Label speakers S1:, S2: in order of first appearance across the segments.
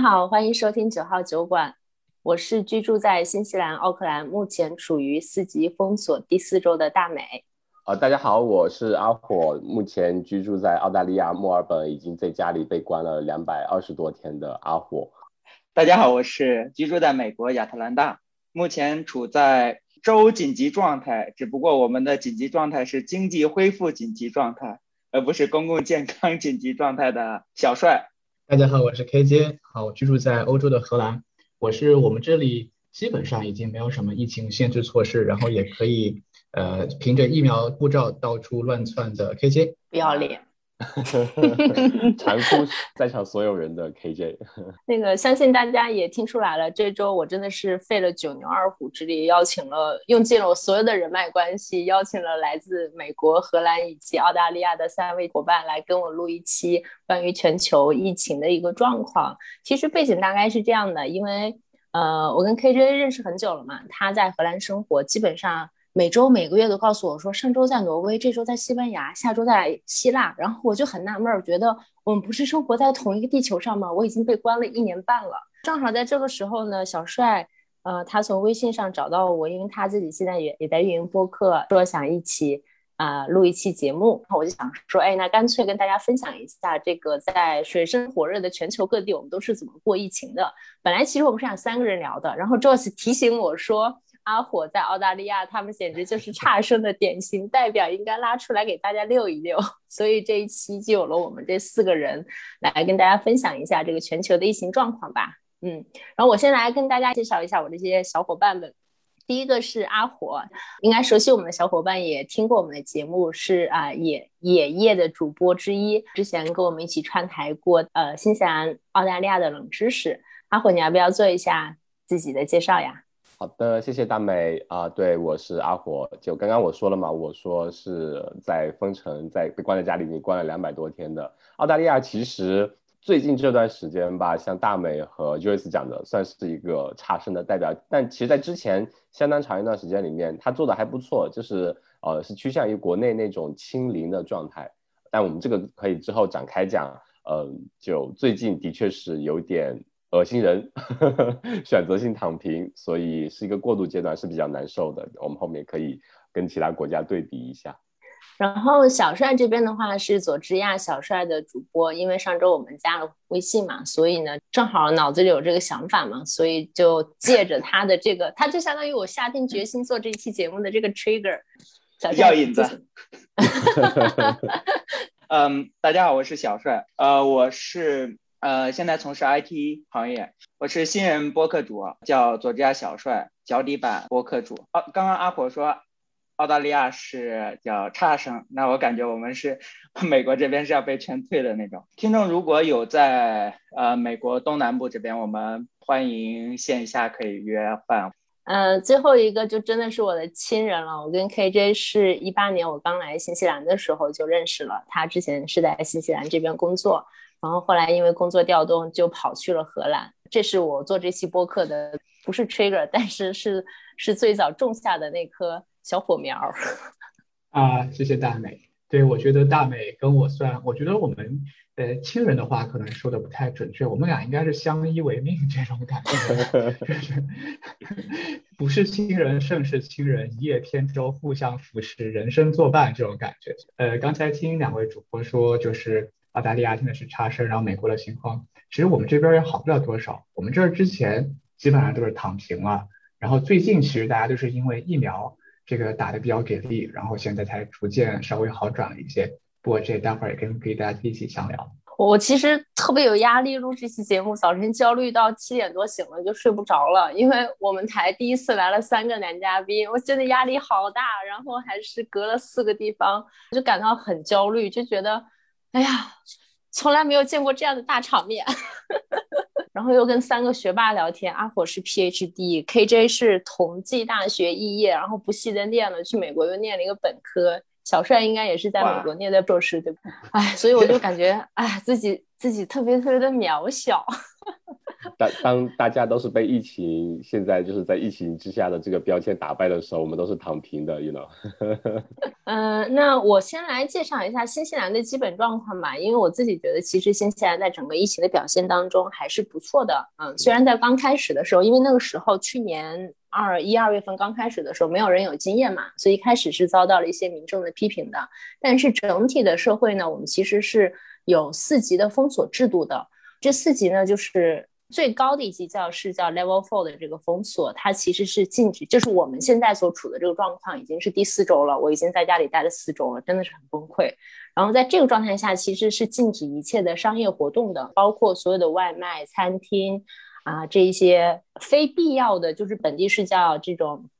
S1: 好，欢迎收听九号酒馆。我是居住在新西兰奥克兰，目前处于四级封锁第四周的大美。
S2: 呃，大家好，我是阿火，目前居住在澳大利亚墨尔本，已经在家里被关了两百二十多天的阿火。
S3: 大家好，我是居住在美国亚特兰大，目前处在州紧急状态，只不过我们的紧急状态是经济恢复紧急状态，而不是公共健康紧急状态的小帅。
S4: 大家好，我是 KJ，好，我居住在欧洲的荷兰，我是我们这里基本上已经没有什么疫情限制措施，然后也可以呃凭着疫苗护照到处乱窜的 KJ，
S1: 不要脸。
S2: 残酷在场所有人的 KJ，
S1: 那个相信大家也听出来了，这周我真的是费了九牛二虎之力，邀请了用尽了我所有的人脉关系，邀请了来自美国、荷兰以及澳大利亚的三位伙伴来跟我录一期关于全球疫情的一个状况。其实背景大概是这样的，因为呃，我跟 KJ 认识很久了嘛，他在荷兰生活，基本上。每周每个月都告诉我说，上周在挪威，这周在西班牙，下周在希腊，然后我就很纳闷儿，觉得我们不是生活在同一个地球上吗？我已经被关了一年半了。正好在这个时候呢，小帅，呃，他从微信上找到我，因为他自己现在也也在运营播客，说想一起啊录一期节目，然后我就想说，哎，那干脆跟大家分享一下这个在水深火热的全球各地，我们都是怎么过疫情的。本来其实我们是想三个人聊的，然后 Joyce 提醒我说。阿火在澳大利亚，他们简直就是 差生的典型代表，应该拉出来给大家溜一溜。所以这一期就有了我们这四个人来跟大家分享一下这个全球的疫情状况吧。嗯，然后我先来跟大家介绍一下我这些小伙伴们。第一个是阿火，应该熟悉我们的小伙伴也听过我们的节目，是啊野野夜的主播之一，之前跟我们一起串台过呃新西兰、澳大利亚的冷知识。阿火，你要不要做一下自己的介绍呀？
S2: 好的，谢谢大美啊，对我是阿火，就刚刚我说了嘛，我说是在封城，在被关在家里，面关了两百多天的澳大利亚。其实最近这段时间吧，像大美和 Joyce 讲的，算是一个差生的代表。但其实，在之前相当长一段时间里面，他做的还不错，就是呃，是趋向于国内那种清零的状态。但我们这个可以之后展开讲，嗯，就最近的确是有点。恶心人，选择性躺平，所以是一个过渡阶段，是比较难受的。我们后面可以跟其他国家对比一下。
S1: 然后小帅这边的话是佐治亚小帅的主播，因为上周我们加了微信嘛，所以呢正好脑子里有这个想法嘛，所以就借着他的这个，他就相当于我下定决心做这一期节目的这个 trigger，
S3: 小引子。嗯，大家好，我是小帅，呃，我是。呃，现在从事 IT 行业，我是新人播客主，叫佐治亚小帅，脚底板播客主。哦，刚刚阿火说澳大利亚是叫差生，那我感觉我们是美国这边是要被劝退的那种。听众如果有在呃美国东南部这边，我们欢迎线下可以约饭。
S1: 嗯，最后一个就真的是我的亲人了。我跟 KJ 是一八年我刚来新西兰的时候就认识了，他之前是在新西兰这边工作。然后后来因为工作调动，就跑去了荷兰。这是我做这期播客的，不是 trigger，但是是是最早种下的那颗小火苗。
S4: 啊，谢谢大美。对我觉得大美跟我算，我觉得我们呃亲人的话可能说的不太准确，我们俩应该是相依为命这种感觉，就是 不是亲人胜似亲人，一叶扁舟互相扶持，人生作伴这种感觉。呃，刚才听两位主播说，就是。澳大利亚现在是差生，然后美国的情况，其实我们这边也好不了多少。我们这儿之前基本上都是躺平了，然后最近其实大家都是因为疫苗这个打的比较给力，然后现在才逐渐稍微好转了一些。不过这待会儿也跟可以大家一起详聊。
S1: 我其实特别有压力录这期节目，早晨焦虑到七点多醒了就睡不着了，因为我们台第一次来了三个男嘉宾，我真的压力好大，然后还是隔了四个地方，就感到很焦虑，就觉得。哎呀，从来没有见过这样的大场面。然后又跟三个学霸聊天，阿火是 PhD，KJ 是同济大学肄业，然后不系的念了，去美国又念了一个本科。小帅应该也是在美国念的博士，对吧？哎，所以我就感觉，哎，自己自己特别特别的渺小。
S2: 当当大家都是被疫情现在就是在疫情之下的这个标签打败的时候，我们都是躺平的，you know。
S1: 嗯，那我先来介绍一下新西兰的基本状况吧，因为我自己觉得其实新西兰在整个疫情的表现当中还是不错的。嗯，虽然在刚开始的时候，因为那个时候去年二一二月份刚开始的时候，没有人有经验嘛，所以一开始是遭到了一些民众的批评的。但是整体的社会呢，我们其实是有四级的封锁制度的。这四级呢，就是最高的一级叫是叫 Level Four 的这个封锁，它其实是禁止，就是我们现在所处的这个状况已经是第四周了，我已经在家里待了四周了，真的是很崩溃。然后在这个状态下，其实是禁止一切的商业活动的，包括所有的外卖、餐厅啊这一些非必要的，就是本地是叫这种。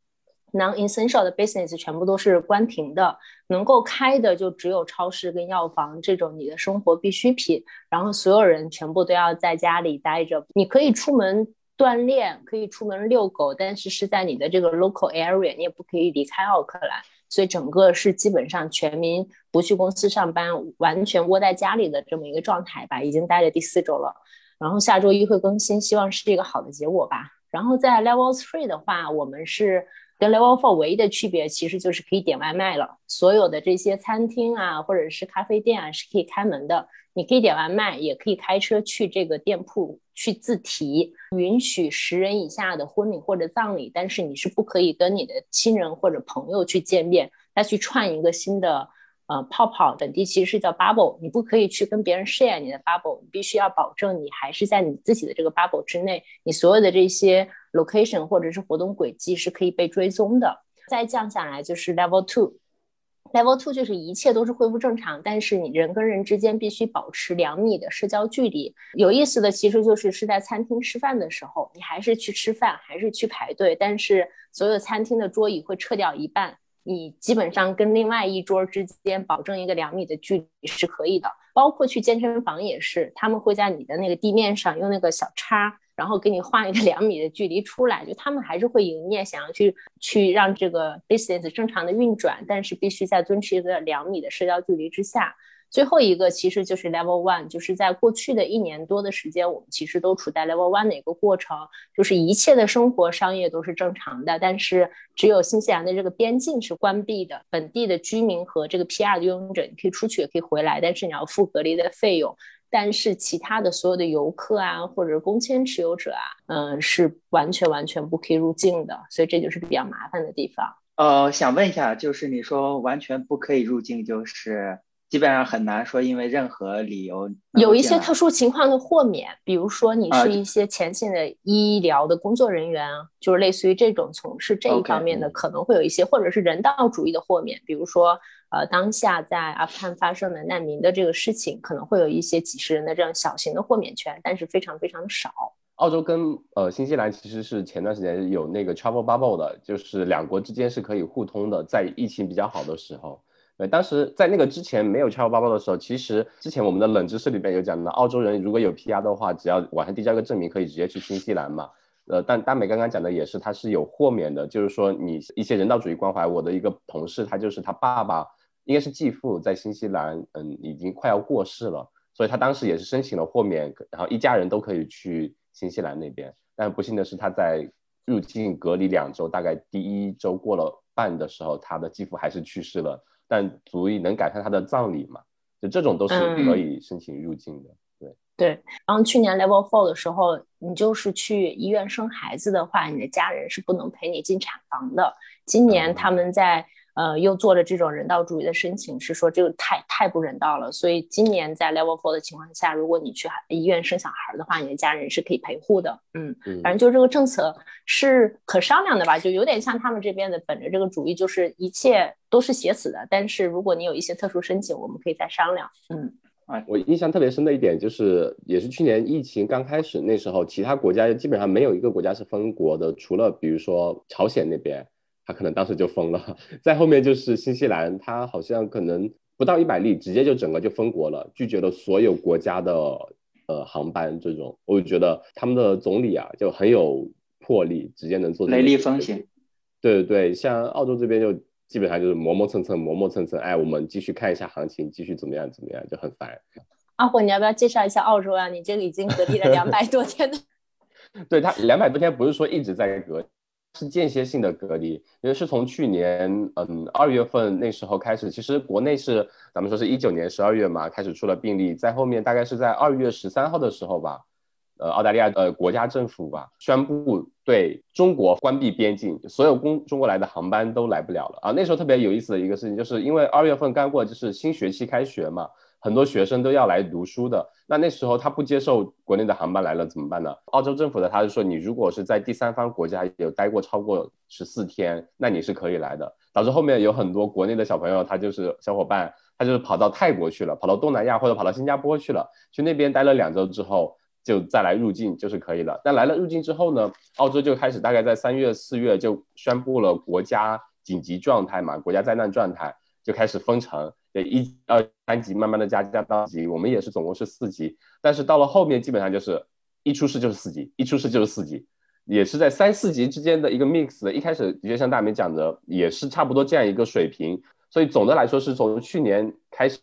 S1: Non-essential 的 business 全部都是关停的，能够开的就只有超市跟药房这种你的生活必需品。然后所有人全部都要在家里待着。你可以出门锻炼，可以出门遛狗，但是是在你的这个 local area，你也不可以离开奥克兰。所以整个是基本上全民不去公司上班，完全窝在家里的这么一个状态吧。已经待了第四周了，然后下周一会更新，希望是一个好的结果吧。然后在 level three 的话，我们是。跟 Level Four 唯一的区别其实就是可以点外卖了。所有的这些餐厅啊，或者是咖啡店啊，是可以开门的。你可以点外卖，也可以开车去这个店铺去自提。允许十人以下的婚礼或者葬礼，但是你是不可以跟你的亲人或者朋友去见面，再去串一个新的呃泡泡。本地其实是叫 Bubble，你不可以去跟别人 share 你的 Bubble，你必须要保证你还是在你自己的这个 Bubble 之内。你所有的这些。location 或者是活动轨迹是可以被追踪的。再降下来就是 level two，level two 就是一切都是恢复正常，但是你人跟人之间必须保持两米的社交距离。有意思的其实就是是在餐厅吃饭的时候，你还是去吃饭，还是去排队，但是所有餐厅的桌椅会撤掉一半，你基本上跟另外一桌之间保证一个两米的距离是可以的。包括去健身房也是，他们会在你的那个地面上用那个小叉。然后给你画一个两米的距离出来，就他们还是会营业，想要去去让这个 business 正常的运转，但是必须在遵持一个两米的社交距离之下。最后一个其实就是 level one，就是在过去的一年多的时间，我们其实都处在 level one 的一个过程，就是一切的生活商业都是正常的，但是只有新西兰的这个边境是关闭的，本地的居民和这个 PR 的拥有者，你可以出去也可以回来，但是你要付隔离的费用。但是其他的所有的游客啊，或者公签持有者啊，嗯，是完全完全不可以入境的，所以这就是比较麻烦的地方。
S3: 呃，想问一下，就是你说完全不可以入境，就是基本上很难说因为任何理由。
S1: 有一些特殊情况的豁免，比如说你是一些前线的医疗的工作人员，就是类似于这种从事这一方面的，可能会有一些，或者是人道主义的豁免，比如说。呃，当下在阿富汗发生的难民的这个事情，可能会有一些几十人的这样小型的豁免权，但是非常非常的少。
S2: 澳洲跟呃新西兰其实是前段时间有那个 travel bubble 的，就是两国之间是可以互通的，在疫情比较好的时候。对，当时在那个之前没有 travel bubble 的时候，其实之前我们的冷知识里面有讲到，澳洲人如果有 PR 的话，只要网上递交一个证明，可以直接去新西兰嘛。呃，但大美刚刚讲的也是，他是有豁免的，就是说你一些人道主义关怀。我的一个同事，他就是他爸爸。应该是继父在新西兰，嗯，已经快要过世了，所以他当时也是申请了豁免，然后一家人都可以去新西兰那边。但不幸的是，他在入境隔离两周，大概第一周过了半的时候，他的继父还是去世了，但足以能改善他的葬礼嘛？就这种都是可以申请入境的。对
S1: 对。然后去年 Level Four 的时候，你就是去医院生孩子的话，你的家人是不能陪你进产房的。今年他们在。呃，又做了这种人道主义的申请，是说这个太太不人道了。所以今年在 Level Four 的情况下，如果你去医院生小孩的话，你的家人是可以陪护的。嗯，反正就这个政策是可商量的吧，就有点像他们这边的，本着这个主义，就是一切都是写死的。但是如果你有一些特殊申请，我们可以再商量。嗯，
S2: 啊，我印象特别深的一点就是，也是去年疫情刚开始那时候，其他国家基本上没有一个国家是封国的，除了比如说朝鲜那边。他可能当时就封了，再后面就是新西兰，他好像可能不到一百例，直接就整个就封国了，拒绝了所有国家的呃航班。这种，我就觉得他们的总理啊就很有魄力，直接能做
S3: 雷厉风行。
S2: 对对对，像澳洲这边就基本上就是磨磨蹭蹭，磨磨蹭蹭。哎，我们继续看一下行情，继续怎么样怎么样，就很烦。
S1: 阿火，你要不要介绍一下澳洲啊？你这个已经隔离了两百多天了。
S2: 对他两百多天不是说一直在隔，是间歇性的隔离，因为是从去年嗯二月份那时候开始，其实国内是咱们说是一九年十二月嘛开始出了病例，在后面大概是在二月十三号的时候吧。呃，澳大利亚呃国家政府吧宣布对中国关闭边境，所有公中国来的航班都来不了了啊。那时候特别有意思的一个事情，就是因为二月份刚过，就是新学期开学嘛，很多学生都要来读书的。那那时候他不接受国内的航班来了怎么办呢？澳洲政府的他是说，你如果是在第三方国家有待过超过十四天，那你是可以来的。导致后面有很多国内的小朋友，他就是小伙伴，他就是跑到泰国去了，跑到东南亚或者跑到新加坡去了，去那边待了两周之后。就再来入境就是可以了，但来了入境之后呢，澳洲就开始大概在三月四月就宣布了国家紧急状态嘛，国家灾难状态就开始封城，对一二三级慢慢的加加到级，我们也是总共是四级，但是到了后面基本上就是一出事就是四级，一出事就是四级，也是在三四级之间的一个 mix，一开始的确像大明讲的，也是差不多这样一个水平。所以总的来说，是从去年开始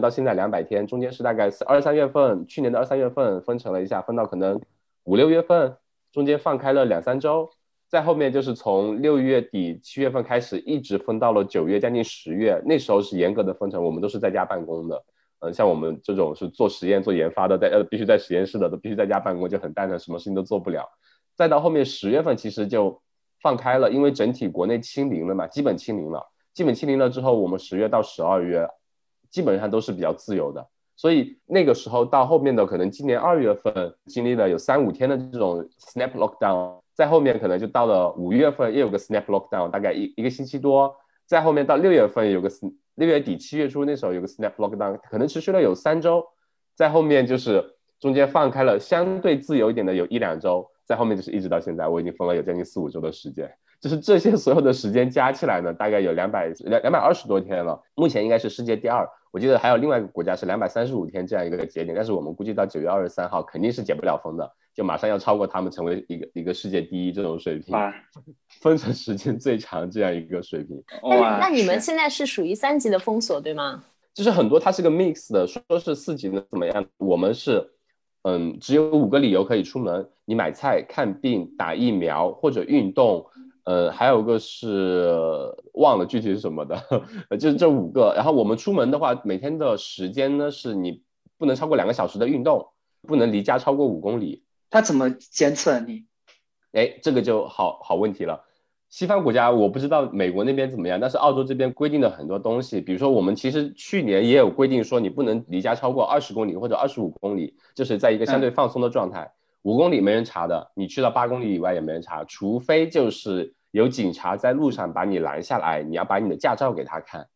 S2: 到现在两百天，中间是大概二三月份，去年的二三月份分成了一下，分到可能五六月份，中间放开了两三周，在后面就是从六月底七月份开始，一直分到了九月将近十月，那时候是严格的分成，我们都是在家办公的，嗯，像我们这种是做实验做研发的，在呃必须在实验室的，都必须在家办公，就很蛋疼，什么事情都做不了。再到后面十月份，其实就放开了，因为整体国内清零了嘛，基本清零了。基本清零了之后，我们十月到十二月基本上都是比较自由的，所以那个时候到后面的可能今年二月份经历了有三五天的这种 snap lockdown，在后面可能就到了五月份又有个 snap lockdown，大概一一个星期多，在后面到六月份有个六月底七月初那时候有个 snap lockdown，可能持续了有三周，在后面就是中间放开了相对自由一点的有一两周，在后面就是一直到现在，我已经封了有将近四五周的时间。就是这些所有的时间加起来呢，大概有两百两两百二十多天了。目前应该是世界第二，我记得还有另外一个国家是两百三十五天这样一个节点，但是我们估计到九月二十三号肯定是解不了封的，就马上要超过他们，成为一个一个世界第一这种水平，封城时间最长这样一个水平。
S1: 那，那你们现在是属于三级的封锁对吗？
S2: 就是很多它是个 mix 的，说是四级能怎么样？我们是嗯，只有五个理由可以出门：你买菜、看病、打疫苗或者运动。呃，还有个是忘了具体是什么的，就是这五个。然后我们出门的话，每天的时间呢，是你不能超过两个小时的运动，不能离家超过五公里。
S3: 他怎么监测你？
S2: 哎，这个就好好问题了。西方国家我不知道美国那边怎么样，但是澳洲这边规定的很多东西，比如说我们其实去年也有规定说，你不能离家超过二十公里或者二十五公里，就是在一个相对放松的状态。五公里没人查的，你去到八公里以外也没人查，除非就是有警察在路上把你拦下来，你要把你的驾照给他看。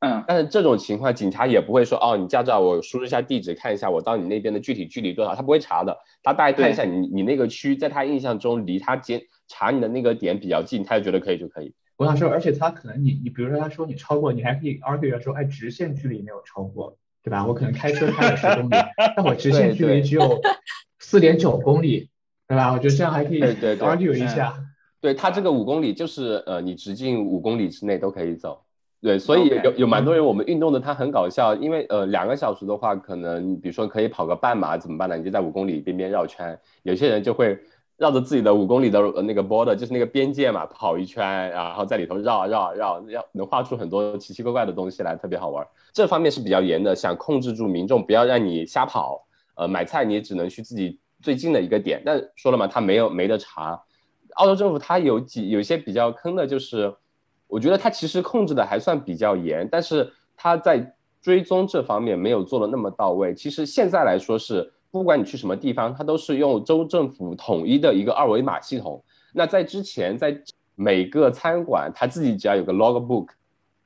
S3: 嗯，
S2: 但是这种情况警察也不会说，哦，你驾照我输入一下地址看一下，我到你那边的具体距离多少，他不会查的，他大概看一下你你那个区，在他印象中离他检查你的那个点比较近，他就觉得可以就可以。
S4: 我想说，而且他可能你你比如说他说你超过，你还可以 argue 说，哎，直线距离没有超过，对吧？我可能开车开了十公里，但我直线距离只有。四点九公里，对吧？我觉得这样还可以 argue 一下。
S2: 对他这个五公里就是呃，你直径五公里之内都可以走。对，所以有有蛮多人我们运动的他很搞笑，因为呃两个小时的话，可能比如说可以跑个半马怎么办呢？你就在五公里边边绕圈。有些人就会绕着自己的五公里的那个 border，就是那个边界嘛，跑一圈，然后在里头绕绕绕，绕能画出很多奇奇怪怪的东西来，特别好玩。这方面是比较严的，想控制住民众，不要让你瞎跑。呃，买菜你也只能去自己最近的一个点，但说了嘛，他没有没得查。澳洲政府他有几有些比较坑的，就是我觉得他其实控制的还算比较严，但是他在追踪这方面没有做的那么到位。其实现在来说是，不管你去什么地方，他都是用州政府统一的一个二维码系统。那在之前，在每个餐馆他自己只要有个 logbook，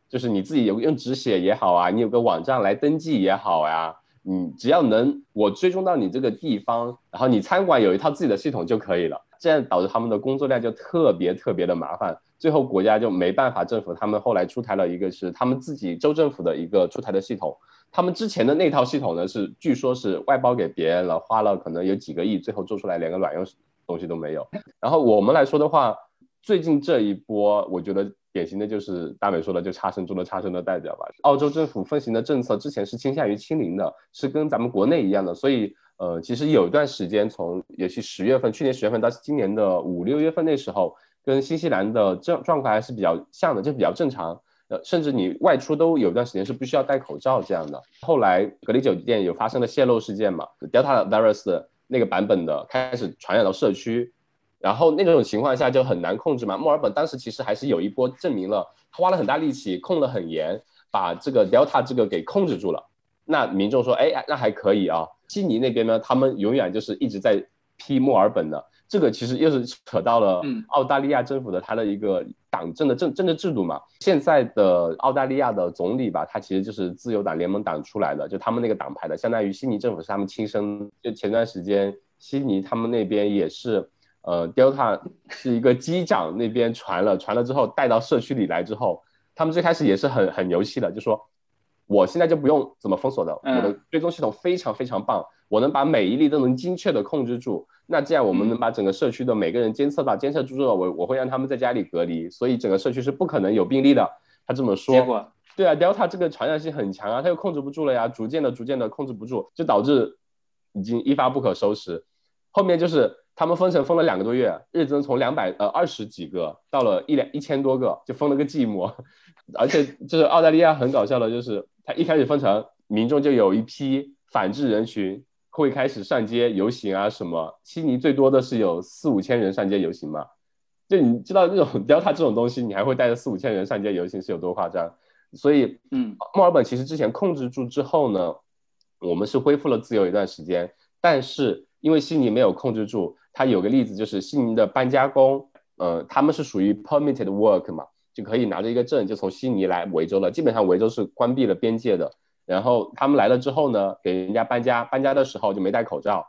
S2: 就是你自己有用纸写也好啊，你有个网站来登记也好呀。你只要能我追踪到你这个地方，然后你餐馆有一套自己的系统就可以了。这样导致他们的工作量就特别特别的麻烦，最后国家就没办法，政府他们后来出台了一个是他们自己州政府的一个出台的系统。他们之前的那套系统呢是据说是外包给别人了，花了可能有几个亿，最后做出来连个卵用东西都没有。然后我们来说的话，最近这一波，我觉得。典型的就是大美说的，就差生中的差生的代表吧。澳洲政府奉行的政策之前是倾向于清零的，是跟咱们国内一样的，所以呃，其实有一段时间，从尤其十月份，去年十月份到今年的五六月份那时候，跟新西兰的状状况还是比较像的，就比较正常。呃，甚至你外出都有一段时间是不需要戴口罩这样的。后来隔离酒店有发生了泄露事件嘛，Delta virus 那个版本的开始传染到社区，然后那种情况下就很难控制嘛。墨尔本当时其实还是有一波证明了，他花了很大力气控得很严，把这个 Delta 这个给控制住了。那民众说，哎，那还可以啊。悉尼那边呢，他们永远就是一直在批墨尔本的，这个其实又是扯到了澳大利亚政府的他的一个党政的政政治制度嘛。现在的澳大利亚的总理吧，他其实就是自由党联盟党出来的，就他们那个党派的，相当于悉尼政府是他们亲生。就前段时间悉尼他们那边也是，呃，Delta 是一个机长那边传了，传了之后带到社区里来之后，他们最开始也是很很牛气的，就说。我现在就不用怎么封锁的，我的追踪系统非常非常棒，我能把每一例都能精确的控制住。那这样我们能把整个社区的每个人监测到，监测住之后，我我会让他们在家里隔离，所以整个社区是不可能有病例的。他这么说，
S3: 结果
S2: 对啊，Delta 这个传染性很强啊，他又控制不住了呀，逐渐的、逐渐的控制不住，就导致已经一发不可收拾。后面就是他们封城封了两个多月，日增从两百呃二十几个到了一两一千多个，就封了个寂寞。而且就是澳大利亚很搞笑的，就是。他一开始封城，民众就有一批反制人群会开始上街游行啊什么。悉尼最多的是有四五千人上街游行嘛？就你知道那种 Delta 这种东西，你还会带着四五千人上街游行是有多夸张？所以，嗯，墨尔本其实之前控制住之后呢，我们是恢复了自由一段时间。但是因为悉尼没有控制住，它有个例子就是悉尼的搬家工，呃，他们是属于 permitted work 嘛。就可以拿着一个证，就从悉尼来维州了。基本上维州是关闭了边界的。然后他们来了之后呢，给人家搬家，搬家的时候就没戴口罩，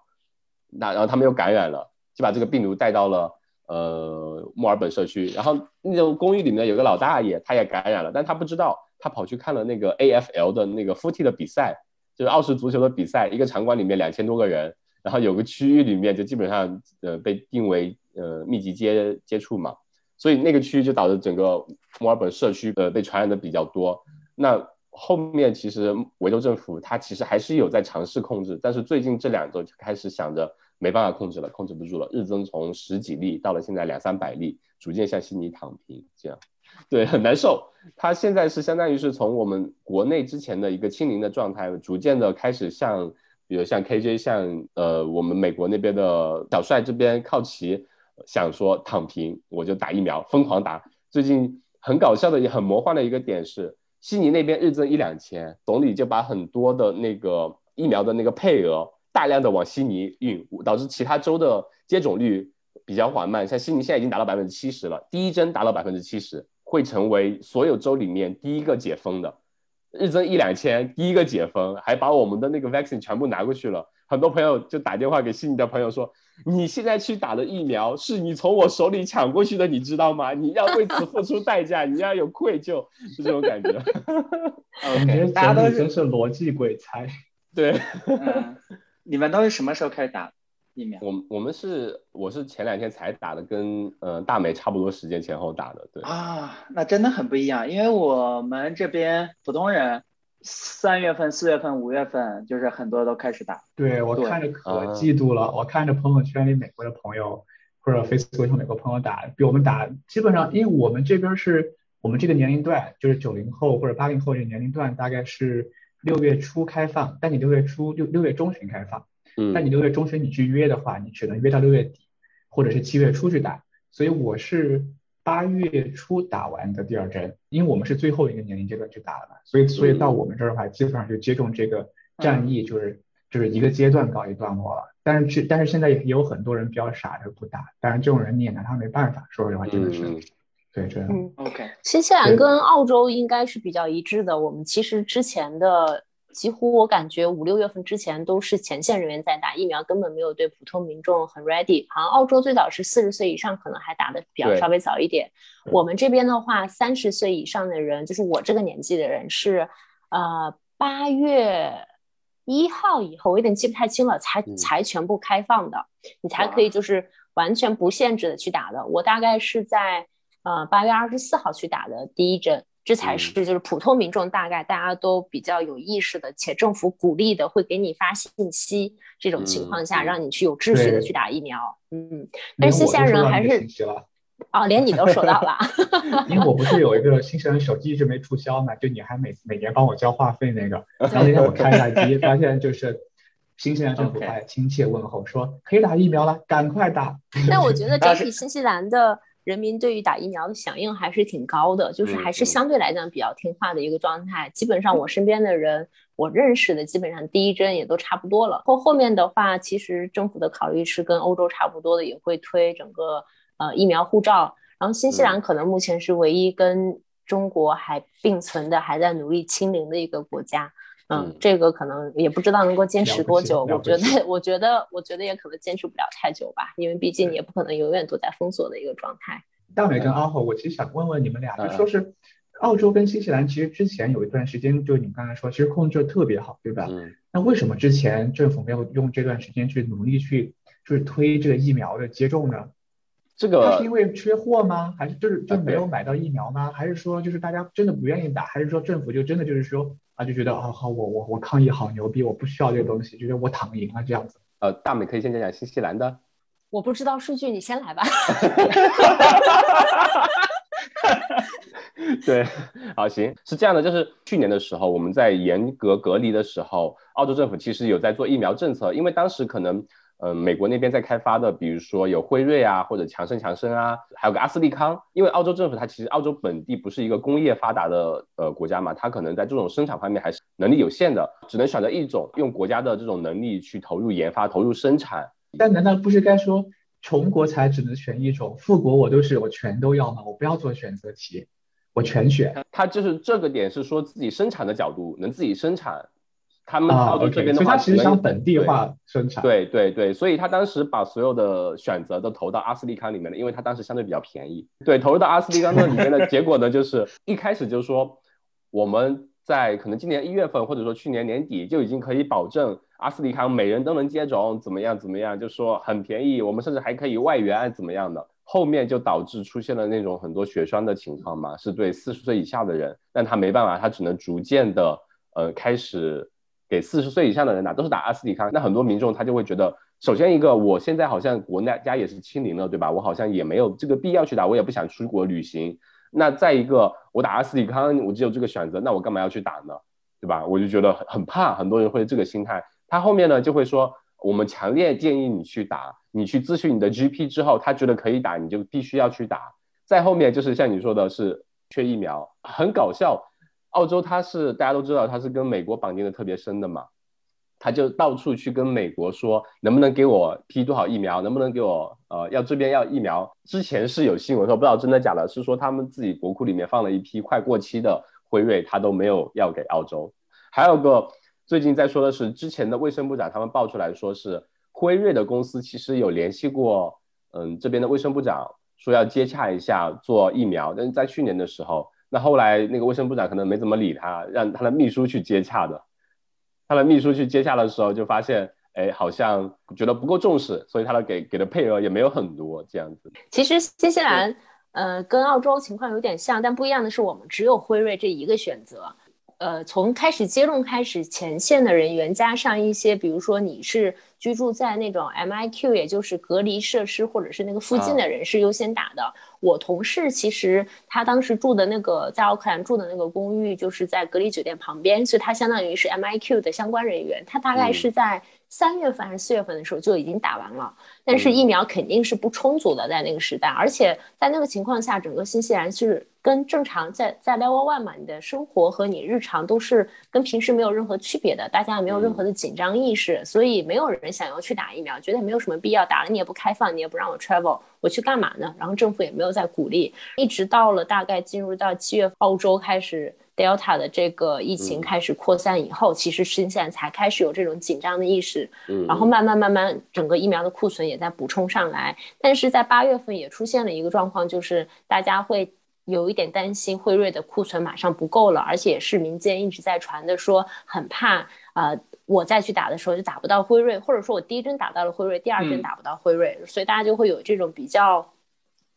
S2: 那然后他们又感染了，就把这个病毒带到了呃墨尔本社区。然后那种公寓里面有个老大爷，他也感染了，但他不知道，他跑去看了那个 AFL 的那个 foot 的比赛，就是澳式足球的比赛，一个场馆里面两千多个人，然后有个区域里面就基本上呃被定为呃密集接接触嘛。所以那个区域就导致整个墨尔本社区呃被传染的比较多。那后面其实维州政府它其实还是有在尝试控制，但是最近这两周就开始想着没办法控制了，控制不住了，日增从十几例到了现在两三百例，逐渐向悉尼躺平，这样对很难受。它现在是相当于是从我们国内之前的一个清零的状态，逐渐的开始向比如像 KJ 像呃我们美国那边的小帅这边靠齐。想说躺平，我就打疫苗，疯狂打。最近很搞笑的也很魔幻的一个点是，悉尼那边日增一两千，总理就把很多的那个疫苗的那个配额大量的往悉尼运，导致其他州的接种率比较缓慢。像悉尼现在已经达到百分之七十了，第一针达到百分之七十，会成为所有州里面第一个解封的。日增一两千，第一个解封，还把我们的那个 vaccine 全部拿过去了。很多朋友就打电话给悉尼的朋友说。你现在去打的疫苗是你从我手里抢过去的，你知道吗？你要为此付出代价，你要有愧疚，是这种感觉。
S3: OK，大家都
S4: 真是逻辑鬼才。
S2: 对，
S3: 你们都是什么时候开始打疫苗？
S2: 我我们是我是前两天才打的，跟呃大美差不多时间前后打的。对
S3: 啊，那真的很不一样，因为我们这边普通人。三月份、四月份、五月份，就是很多都开始打。
S4: 对我看着可嫉妒了，我看着朋友圈里美国的朋友或者 Facebook 上美国朋友打，比我们打基本上，因为我们这边是我们这个年龄段，就是九零后或者八零后这个年龄段，大概是六月初开放，但你六月初六六月中旬开放，
S2: 嗯，
S4: 但你六月中旬你去约的话，你只能约到六月底，或者是七月初去打，所以我是。八月初打完的第二针，因为我们是最后一个年龄阶段去打的嘛，所以所以到我们这儿的话，基本上就接种这个战役，就是就是一个阶段告一段落了。但是去但是现在也有很多人比较傻的不打，但是这种人你也拿他没办法，说实话真的是，对这样。
S3: OK，
S1: 新西兰跟澳洲应该是比较一致的。我们其实之前的。几乎我感觉五六月份之前都是前线人员在打疫苗，根本没有对普通民众很 ready。好像澳洲最早是四十岁以上，可能还打的比较稍微早一点。我们这边的话，三十岁以上的人，就是我这个年纪的人，是呃八月一号以后，我有点记不太清了，才才全部开放的，你才可以就是完全不限制的去打的。我大概是在呃八月二十四号去打的第一针。这才是就是普通民众大概大家都比较有意识的，且政府鼓励的会给你发信息，这种情况下让你去有秩序的去打疫苗。嗯，但是新西兰人还是 哦，连你都收到了，
S4: 因为我不是有一个新西兰手机一直没注销嘛，就你还每每年帮我交话费那个，然后那天我开下机发现就是新西兰政府还亲切问候说可以打疫苗了，赶快打。
S1: 但我觉得整体新西兰的。人民对于打疫苗的响应还是挺高的，就是还是相对来讲比较听话的一个状态。基本上我身边的人，我认识的基本上第一针也都差不多了。后后面的话，其实政府的考虑是跟欧洲差不多的，也会推整个呃疫苗护照。然后新西兰可能目前是唯一跟中国还并存的，还在努力清零的一个国家。嗯，这个可能也不知道能够坚持多久。我觉得，我觉得，我觉得也可能坚持不了太久吧，因为毕竟也不可能永远都在封锁的一个状态。
S4: 大美跟阿火，我其实想问问你们俩，就说是澳洲跟新西兰，其实之前有一段时间，就你们刚才说，其实控制的特别好，对吧？嗯。那为什么之前政府没有用这段时间去努力去，就是推这个疫苗的接种呢？
S2: 这个
S4: 是因为缺货吗？还是就是就没有买到疫苗吗？还是说就是大家真的不愿意打？还是说政府就真的就是说？啊，就觉得啊好，我我我抗议好牛逼，我不需要这个东西，觉得我躺赢了这样子。
S2: 呃，大美可以先讲讲新西兰的。
S1: 我不知道数据，你先来吧。
S2: 对，好行，是这样的，就是去年的时候，我们在严格隔离的时候，澳洲政府其实有在做疫苗政策，因为当时可能。嗯，美国那边在开发的，比如说有辉瑞啊，或者强生强生啊，还有个阿斯利康。因为澳洲政府它其实澳洲本地不是一个工业发达的呃国家嘛，它可能在这种生产方面还是能力有限的，只能选择一种，用国家的这种能力去投入研发、投入生产。
S4: 但难道不是该说穷国才只能选一种，富国我都是我全都要吗？我不要做选择题，我全选。
S2: 它就是这个点是说自己生产的角度能自己生产。他们澳洲这边的话，
S4: 其实想本地化生产。
S2: 对对对，所以他当时把所有的选择都投到阿斯利康里面了，因为他当时相对比较便宜。对，投入到阿斯利康那里面的结果呢，就是 一开始就是说，我们在可能今年一月份或者说去年年底就已经可以保证阿斯利康每人都能接种，怎么样怎么样，就说很便宜，我们甚至还可以外援怎么样的。后面就导致出现了那种很多血栓的情况嘛，是对四十岁以下的人，但他没办法，他只能逐渐的呃开始。给四十岁以上的人打都是打阿斯利康，那很多民众他就会觉得，首先一个，我现在好像国内家也是清零了，对吧？我好像也没有这个必要去打，我也不想出国旅行。那再一个，我打阿斯利康，我只有这个选择，那我干嘛要去打呢？对吧？我就觉得很很怕，很多人会这个心态。他后面呢就会说，我们强烈建议你去打，你去咨询你的 GP 之后，他觉得可以打，你就必须要去打。再后面就是像你说的是缺疫苗，很搞笑。澳洲它是大家都知道，它是跟美国绑定的特别深的嘛，他就到处去跟美国说，能不能给我批多少疫苗，能不能给我呃要这边要疫苗。之前是有新闻说，不知道真的假的，是说他们自己国库里面放了一批快过期的辉瑞，他都没有要给澳洲。还有个最近在说的是，之前的卫生部长他们爆出来说是辉瑞的公司其实有联系过，嗯这边的卫生部长说要接洽一下做疫苗，但是在去年的时候。那后来那个卫生部长可能没怎么理他，让他的秘书去接洽的。他的秘书去接洽的时候，就发现，哎，好像觉得不够重视，所以他的给给的配额也没有很多这样子。
S1: 其实新西兰，呃，跟澳洲情况有点像，但不一样的是，我们只有辉瑞这一个选择。呃，从开始接种开始，前线的人员加上一些，比如说你是居住在那种 MIQ，也就是隔离设施或者是那个附近的人是优先打的。我同事其实他当时住的那个在奥克兰住的那个公寓就是在隔离酒店旁边，所以他相当于是 MIQ 的相关人员。他大概是在三月份还是四月份的时候就已经打完了，但是疫苗肯定是不充足的在那个时代，而且在那个情况下，整个新西兰是跟正常在在 Level One 嘛，你的生活和你日常都是跟平时没有任何区别的，大家也没有任何的紧张意识，所以没有人想要去打疫苗，觉得没有什么必要，打了你也不开放，你也不让我 travel。我去干嘛呢？然后政府也没有在鼓励，一直到了大概进入到七月，澳洲开始 Delta 的这个疫情开始扩散以后，其实新西兰才开始有这种紧张的意识。嗯，然后慢慢慢慢，整个疫苗的库存也在补充上来。但是在八月份也出现了一个状况，就是大家会有一点担心辉瑞的库存马上不够了，而且是民间一直在传的说很怕啊。我再去打的时候就打不到辉瑞，或者说我第一针打到了辉瑞，第二针打不到辉瑞，所以大家就会有这种比较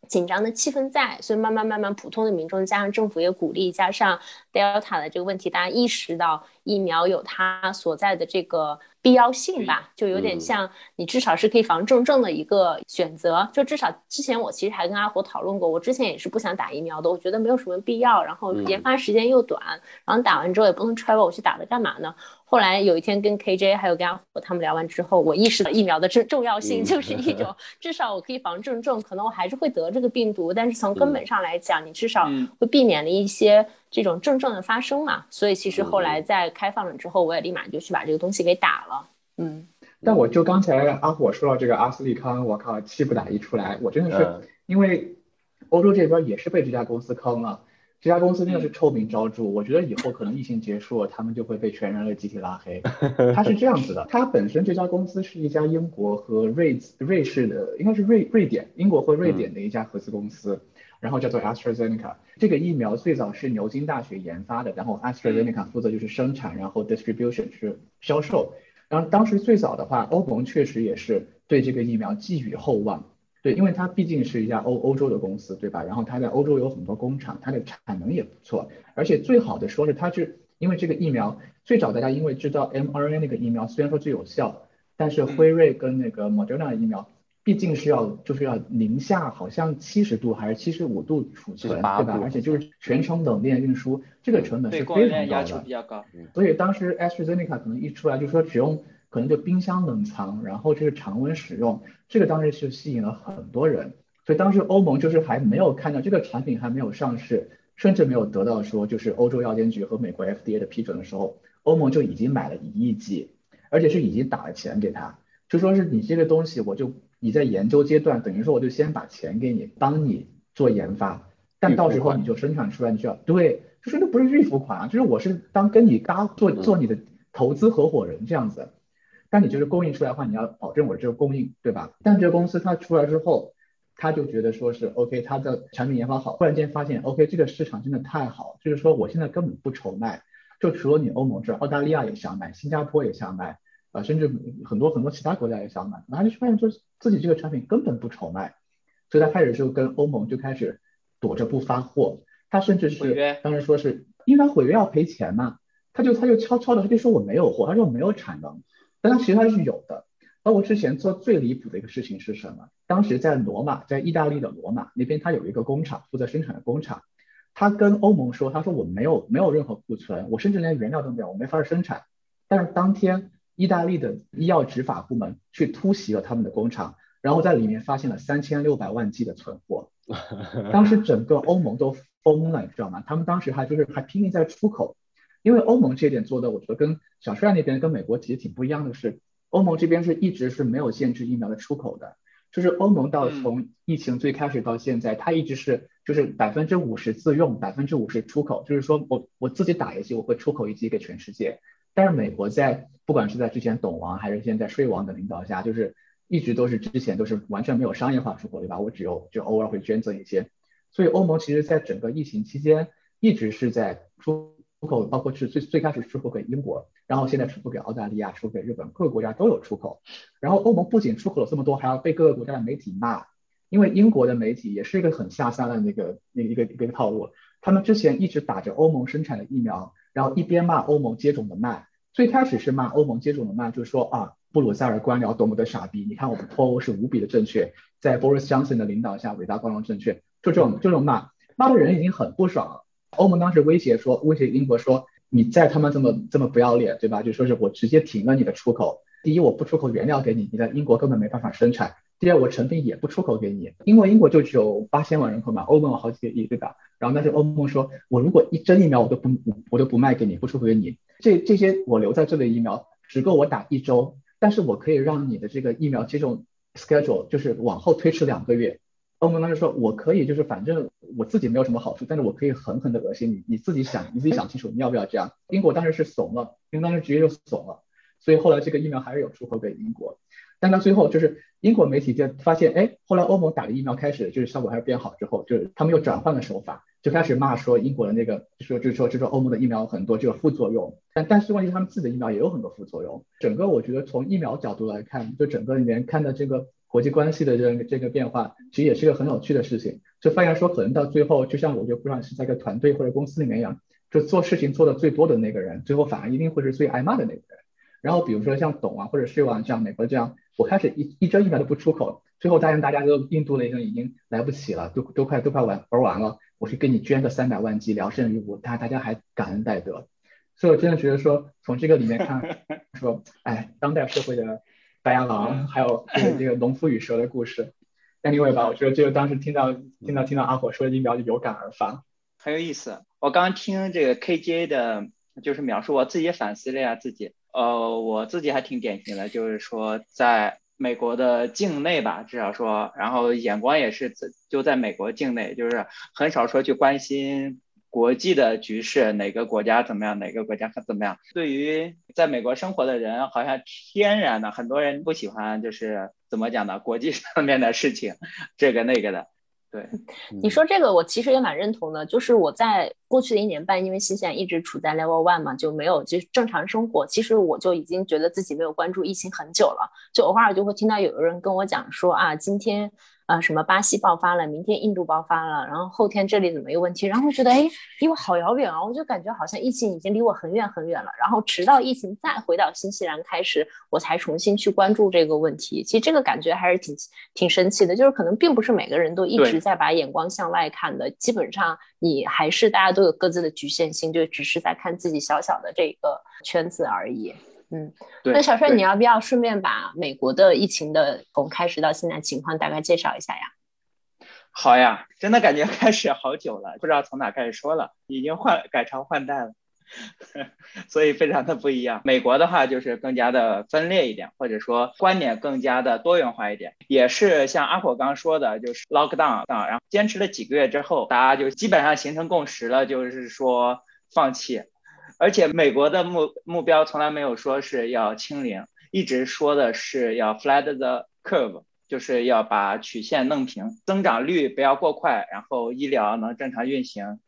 S1: 紧张的气氛在，所以慢慢慢慢，普通的民众加上政府也鼓励，加上 Delta 的这个问题，大家意识到疫苗有它所在的这个必要性吧，就有点像你至少是可以防重症的一个选择。就至少之前我其实还跟阿火讨论过，我之前也是不想打疫苗的，我觉得没有什么必要，然后研发时间又短，然后打完之后也不能 travel，我去打了干嘛呢？后来有一天跟 KJ 还有跟阿虎他们聊完之后，我意识到疫苗的重重要性就 是一种，至少我可以防重症，可能我还是会得这个病毒，但是从根本上来讲，你至少会避免了一些这种症状的发生嘛。所以其实后来在开放了之后，我也立马就去把这个东西给打了。嗯，
S4: 但我就刚才阿火说到这个阿斯利康，我靠，气不打一处来，我真的是因为欧洲这边也是被这家公司坑了。这家公司真的是臭名昭著，我觉得以后可能疫情结束，他们就会被全人类集体拉黑。它是这样子的，它本身这家公司是一家英国和瑞瑞士的，应该是瑞瑞典，英国或瑞典的一家合资公司，然后叫做 AstraZeneca。这个疫苗最早是牛津大学研发的，然后 AstraZeneca 负责就是生产，然后 distribution 是销售。然后当时最早的话，欧盟确实也是对这个疫苗寄予厚望。对，因为它毕竟是一家欧欧洲的公司，对吧？然后它在欧洲有很多工厂，它的产能也不错。而且最好的说是，它是因为这个疫苗最早大家因为知道 mRNA 那个疫苗虽然说最有效，但是辉瑞跟那个 Moderna 的疫苗毕竟是要就是要零下好像七十度还是七十五度储存，对吧？而且就是全程冷链运输，这个成本是非常高的。
S3: 比较高。
S4: 所以当时 AstraZeneca 可能一出来就说只用。可能就冰箱冷藏，然后就是常温使用，这个当时是吸引了很多人。所以当时欧盟就是还没有看到这个产品还没有上市，甚至没有得到说就是欧洲药监局和美国 FDA 的批准的时候，欧盟就已经买了一亿剂，而且是已经打了钱给他，就说是你这个东西我就你在研究阶段，等于说我就先把钱给你帮你做研发，但到时候你就生产出来，你就要对，就是那不是预付款啊，就是我是当跟你搭做做你的投资合伙人这样子。但你就是供应出来的话，你要保证我这个供应，对吧？但这个公司它出来之后，他就觉得说是 OK，他的产品研发好，忽然间发现 OK，这个市场真的太好，就是说我现在根本不愁卖，就除了你欧盟之外，澳大利亚也想买，新加坡也想买，啊，甚至很多很多其他国家也想买，然后就发现说自己这个产品根本不愁卖，所以他开始就跟欧盟就开始躲着不发货，他甚至是当时说是因为他毁约要赔钱嘛，他就他就悄悄的他就说我没有货，他说我没有产能。但他其实他是有的，包括之前做最离谱的一个事情是什么？当时在罗马，在意大利的罗马那边，他有一个工厂负责生产的工厂，他跟欧盟说，他说我没有没有任何库存，我甚至连原料都没有，我没法生产。但是当天意大利的医药执法部门去突袭了他们的工厂，然后在里面发现了三千六百万剂的存货，当时整个欧盟都疯了，你知道吗？他们当时还就是还拼命在出口。因为欧盟这点做的，我觉得跟小帅那边跟美国其实挺不一样的是，欧盟这边是一直是没有限制疫苗的出口的，就是欧盟到从疫情最开始到现在，它一直是就是百分之五十自用，百分之五十出口，就是说我我自己打一剂，我会出口一剂给全世界。但是美国在不管是在之前董王还是现在税王的领导下，就是一直都是之前都是完全没有商业化出口，对吧？我只有就偶尔会捐赠一些，所以欧盟其实在整个疫情期间一直是在出。出口包括是最最开始出口给英国，然后现在出口给澳大利亚、出口给日本，各个国家都有出口。然后欧盟不仅出口了这么多，还要被各个国家的媒体骂，因为英国的媒体也是一个很下三滥的那个那一个一个套路。他们之前一直打着欧盟生产的疫苗，然后一边骂欧盟接种的慢。最开始是骂欧盟接种的慢，就是说啊，布鲁塞尔官僚多么的傻逼，你看我们脱欧是无比的正确，在 Boris Johnson 的领导下伟大光荣正确，就这种就这种骂，骂的人已经很不爽了。欧盟当时威胁说，威胁英国说，你再他妈这么这么不要脸，对吧？就说是我直接停了你的出口。第一，我不出口原料给你，你在英国根本没办法生产。第二，我成品也不出口给你，因为英国就只有八千万人口嘛，欧盟有好几个亿，对吧？然后但是欧盟说，我如果一针疫苗我都不我都不卖给你，不出口给你，这这些我留在这里疫苗只够我打一周，但是我可以让你的这个疫苗接种 schedule 就是往后推迟两个月。欧盟当时说，我可以，就是反正我自己没有什么好处，但是我可以狠狠的恶心你，你自己想，你自己想清楚，你要不要这样？英国当时是怂了，英国当时直接就怂了，所以后来这个疫苗还是有出口给英国。但到最后就是英国媒体就发现，哎，后来欧盟打了疫苗开始就是效果还是变好之后，就是他们又转换了手法，就开始骂说英国的那个，说就说就说欧盟的疫苗很多就有副作用，但但是问题他们自己的疫苗也有很多副作用。整个我觉得从疫苗角度来看，就整个里面看的这个国际关系的这个这个变化，其实也是一个很有趣的事情。就发现说可能到最后，就像我觉得不管是在一个团队或者公司里面一样，就做事情做的最多的那个人，最后反而一定会是最挨骂的那个人。然后比如说像董啊，或者是啊，像美国这样，我开始一一针疫苗都不出口，最后答应大家都印度那个已经来不及了，都都快都快玩玩完了，我去给你捐个三百万剂聊胜于无，大大家还感恩戴德。所以我真的觉得说，从这个里面看，说，哎，当代社会的白牙狼，还有这个 这个农夫与蛇的故事，anyway 吧，我觉得这个当时听到听到听到阿火说疫苗就有感而发，
S3: 很有意思。我刚听这个 KJ 的，就是描述，我自己反思了呀自己。呃，我自己还挺典型的，就是说在美国的境内吧，至少说，然后眼光也是就在美国境内，就是很少说去关心国际的局势，哪个国家怎么样，哪个国家怎么样。对于在美国生活的人，好像天然的很多人不喜欢，就是怎么讲呢？国际上面的事情，这个那个的。对，
S1: 你说这个我其实也蛮认同的，就是我在过去的一年半，因为新西兰一直处在 level one 嘛，就没有就正常生活，其实我就已经觉得自己没有关注疫情很久了，就偶尔就会听到有人跟我讲说啊，今天。啊，什么巴西爆发了，明天印度爆发了，然后后天这里怎么有问题？然后觉得哎，离我好遥远啊！我就感觉好像疫情已经离我很远很远了。然后直到疫情再回到新西兰开始，我才重新去关注这个问题。其实这个感觉还是挺挺神奇的，就是可能并不是每个人都一直在把眼光向外看的。基本上你还是大家都有各自的局限性，就只是在看自己小小的这个圈子而已。嗯，那小帅，你要不要顺便把美国的疫情的从开始到现在情况大概介绍一下呀？
S3: 好呀，真的感觉开始好久了，不知道从哪开始说了，已经换改朝换代了，所以非常的不一样。美国的话就是更加的分裂一点，或者说观点更加的多元化一点，也是像阿火刚说的，就是 lockdown 啊，然后坚持了几个月之后，大家就基本上形成共识了，就是说放弃。而且美国的目目标从来没有说是要清零，一直说的是要 flat the curve，就是要把曲线弄平，增长率不要过快，然后医疗能正常运行。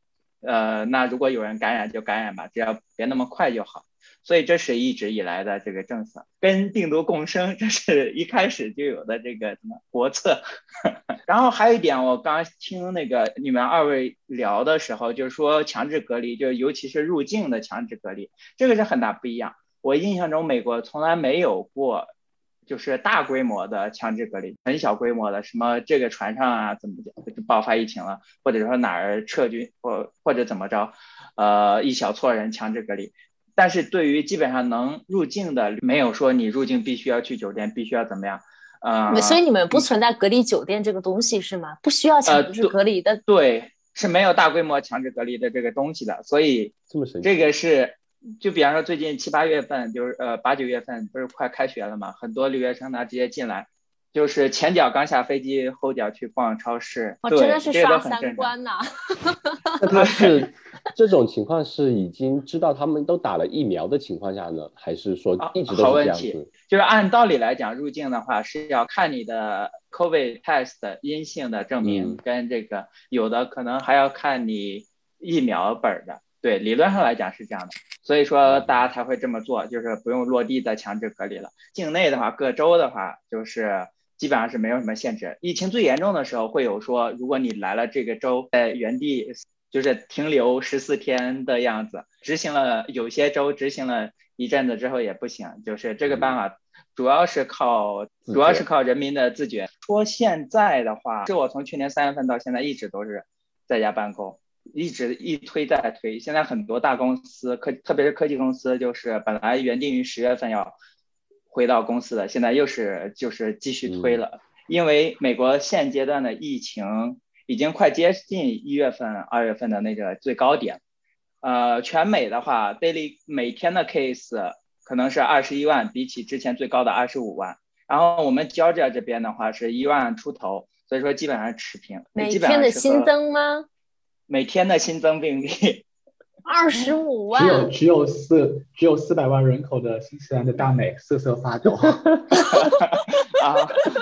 S3: 呃，那如果有人感染就感染吧，只要别那么快就好。所以这是一直以来的这个政策，跟病毒共生，这是一开始就有的这个什么国策。然后还有一点，我刚听那个你们二位聊的时候，就是说强制隔离，就尤其是入境的强制隔离，这个是很大不一样。我印象中美国从来没有过，就是大规模的强制隔离，很小规模的，什么这个船上啊怎么就爆发疫情了，或者说哪儿撤军或或者怎么着，呃一小撮人强制隔离。但是对于基本上能入境的，没有说你入境必须要去酒店，必须要怎么样，呃，
S1: 所以你们不存在隔离酒店这个东西是吗？不需要强制隔离的，
S3: 对，是没有大规模强制隔离的这个东西的，所以
S2: 这么神奇，
S3: 这个是，就比方说最近七八月份，就是呃八九月份不是快开学了嘛，很多留学生他直接进来，就是前脚刚下飞机，后脚去逛超市，
S1: 真的是刷三观呐，
S2: 那他是。这种情况是已经知道他们都打了疫苗的情况下呢，还是说一直都是这样子？
S3: 就是按道理来讲，入境的话是要看你的 COVID test 阴性的证明，跟这个有的可能还要看你疫苗本的。对，理论上来讲是这样的，所以说大家才会这么做，就是不用落地再强制隔离了。境内的话，各州的话就是基本上是没有什么限制。疫情最严重的时候会有说，如果你来了这个州，在原地。就是停留十四天的样子，执行了有些州执行了一阵子之后也不行，就是这个办法主要是靠主要是靠人民的自觉。说现在的话，是我从去年三月份到现在一直都是在家办公，一直一推再推。现在很多大公司科特别是科技公司，就是本来原定于十月份要回到公司的，现在又是就是继续推了，因为美国现阶段的疫情。已经快接近一月份、二月份的那个最高点，呃，全美的话，daily 每天的 case 可能是二十一万，比起之前最高的二十五万。然后我们 Georgia 这边的话是一万出头，所以说基本上持平。
S1: 每天的新增吗？
S3: 每天的新增病例，
S1: 二十五万，
S4: 只有只有四只有四百万人口的新西兰的大美瑟瑟发抖。
S3: 啊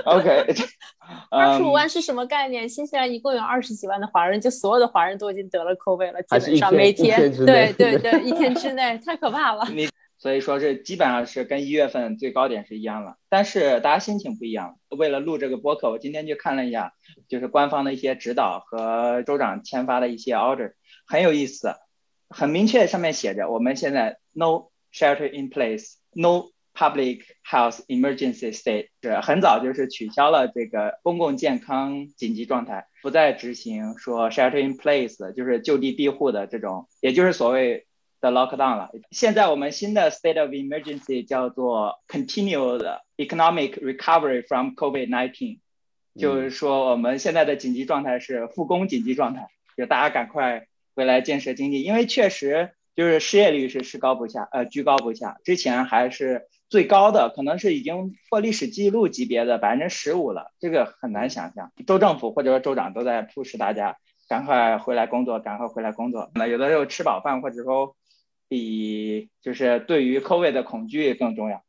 S3: ，OK，
S1: 二十五万是什么概念？新西兰一共有二十几万的华人，就所有的华人都已经得了 COVID 了，基本上每天，对对对，一天之内太可怕了。
S3: 你所以说这基本上是跟一月份最高点是一样了，但是大家心情不一样。为了录这个播客，我今天去看了一下，就是官方的一些指导和州长签发的一些 order，很有意思，很明确，上面写着我们现在 no shelter in place，no。Public health emergency state 是很早就是取消了这个公共健康紧急状态，不再执行说 shelter in place 就是就地庇护的这种，也就是所谓的 lockdown 了。现在我们新的 state of emergency 叫做 continued economic recovery from COVID-19，就是说我们现在的紧急状态是复工紧急状态，就大家赶快回来建设经济，因为确实就是失业率是是高不下，呃居高不下，之前还是。最高的可能是已经破历史记录级别的百分之十五了，这个很难想象。州政府或者说州长都在促使大家赶快回来工作，赶快回来工作。那有的时候吃饱饭，或者说比就是对于 COVID 的恐惧更重要。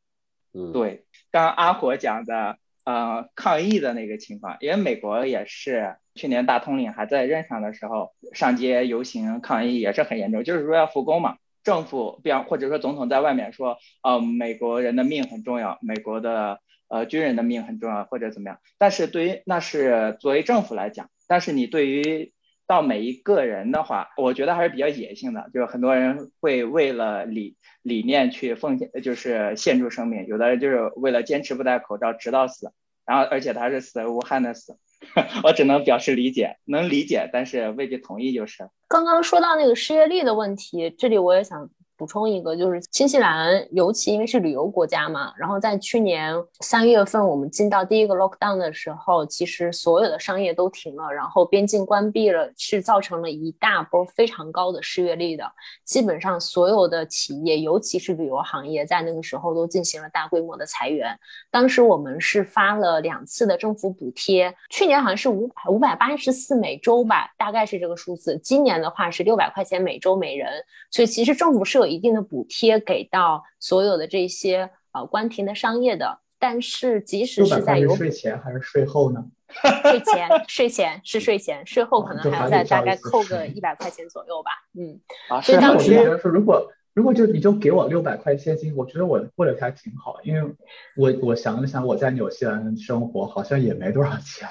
S2: 嗯，
S3: 对。刚刚阿火讲的呃抗疫的那个情况，因为美国也是去年大统领还在任上的时候，上街游行抗议也是很严重，就是说要复工嘛。政府，比方或者说总统在外面说，呃，美国人的命很重要，美国的呃军人的命很重要，或者怎么样。但是对于那是作为政府来讲，但是你对于到每一个人的话，我觉得还是比较野性的，就是很多人会为了理理念去奉献，就是献出生命，有的人就是为了坚持不戴口罩直到死，然后而且他是死而无憾的死。我只能表示理解，能理解，但是未必同意就是。
S1: 刚刚说到那个失业率的问题，这里我也想。补充一个，就是新西兰，尤其因为是旅游国家嘛，然后在去年三月份我们进到第一个 lockdown 的时候，其实所有的商业都停了，然后边境关闭了，是造成了一大波非常高的失业率的。基本上所有的企业，尤其是旅游行业，在那个时候都进行了大规模的裁员。当时我们是发了两次的政府补贴，去年好像是五百五百八十四每周吧，大概是这个数字。今年的话是六百块钱每周每人，所以其实政府是有。一定的补贴给到所有的这些呃关停的商业的，但是即使是在有
S4: 税前还是税后呢？
S1: 税前，税前是税前，税后可能还要再大概扣个一百块钱左右吧。嗯，所以当时
S4: 觉得说，如果如果就你就给我六百块现金，我觉得我过得还挺好，因为我我想了想，我在纽西兰生活好像也没多少钱。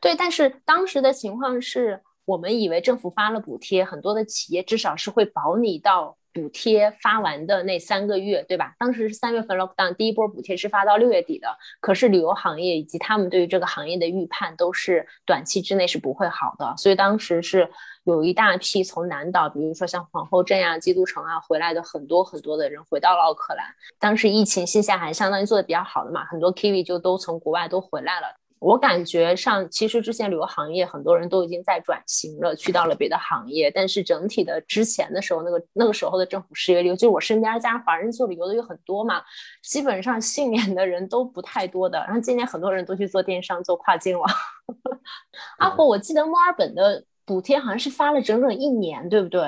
S1: 对，但是当时的情况是我们以为政府发了补贴，很多的企业至少是会保你到。补贴发完的那三个月，对吧？当时是三月份 lockdown，第一波补贴是发到六月底的。可是旅游行业以及他们对于这个行业的预判都是短期之内是不会好的，所以当时是有一大批从南岛，比如说像皇后镇啊、基督城啊回来的很多很多的人回到了奥克兰。当时疫情线下还相当于做的比较好的嘛，很多 Kiwi 就都从国外都回来了。我感觉上，其实之前旅游行业很多人都已经在转型了，去到了别的行业。但是整体的之前的时候，那个那个时候的政府失业率，就我身边加上华人做旅游的有很多嘛，基本上幸免的人都不太多的。然后今年很多人都去做电商、做跨境了。阿火，我记得墨尔本的补贴好像是发了整整一年，对不对？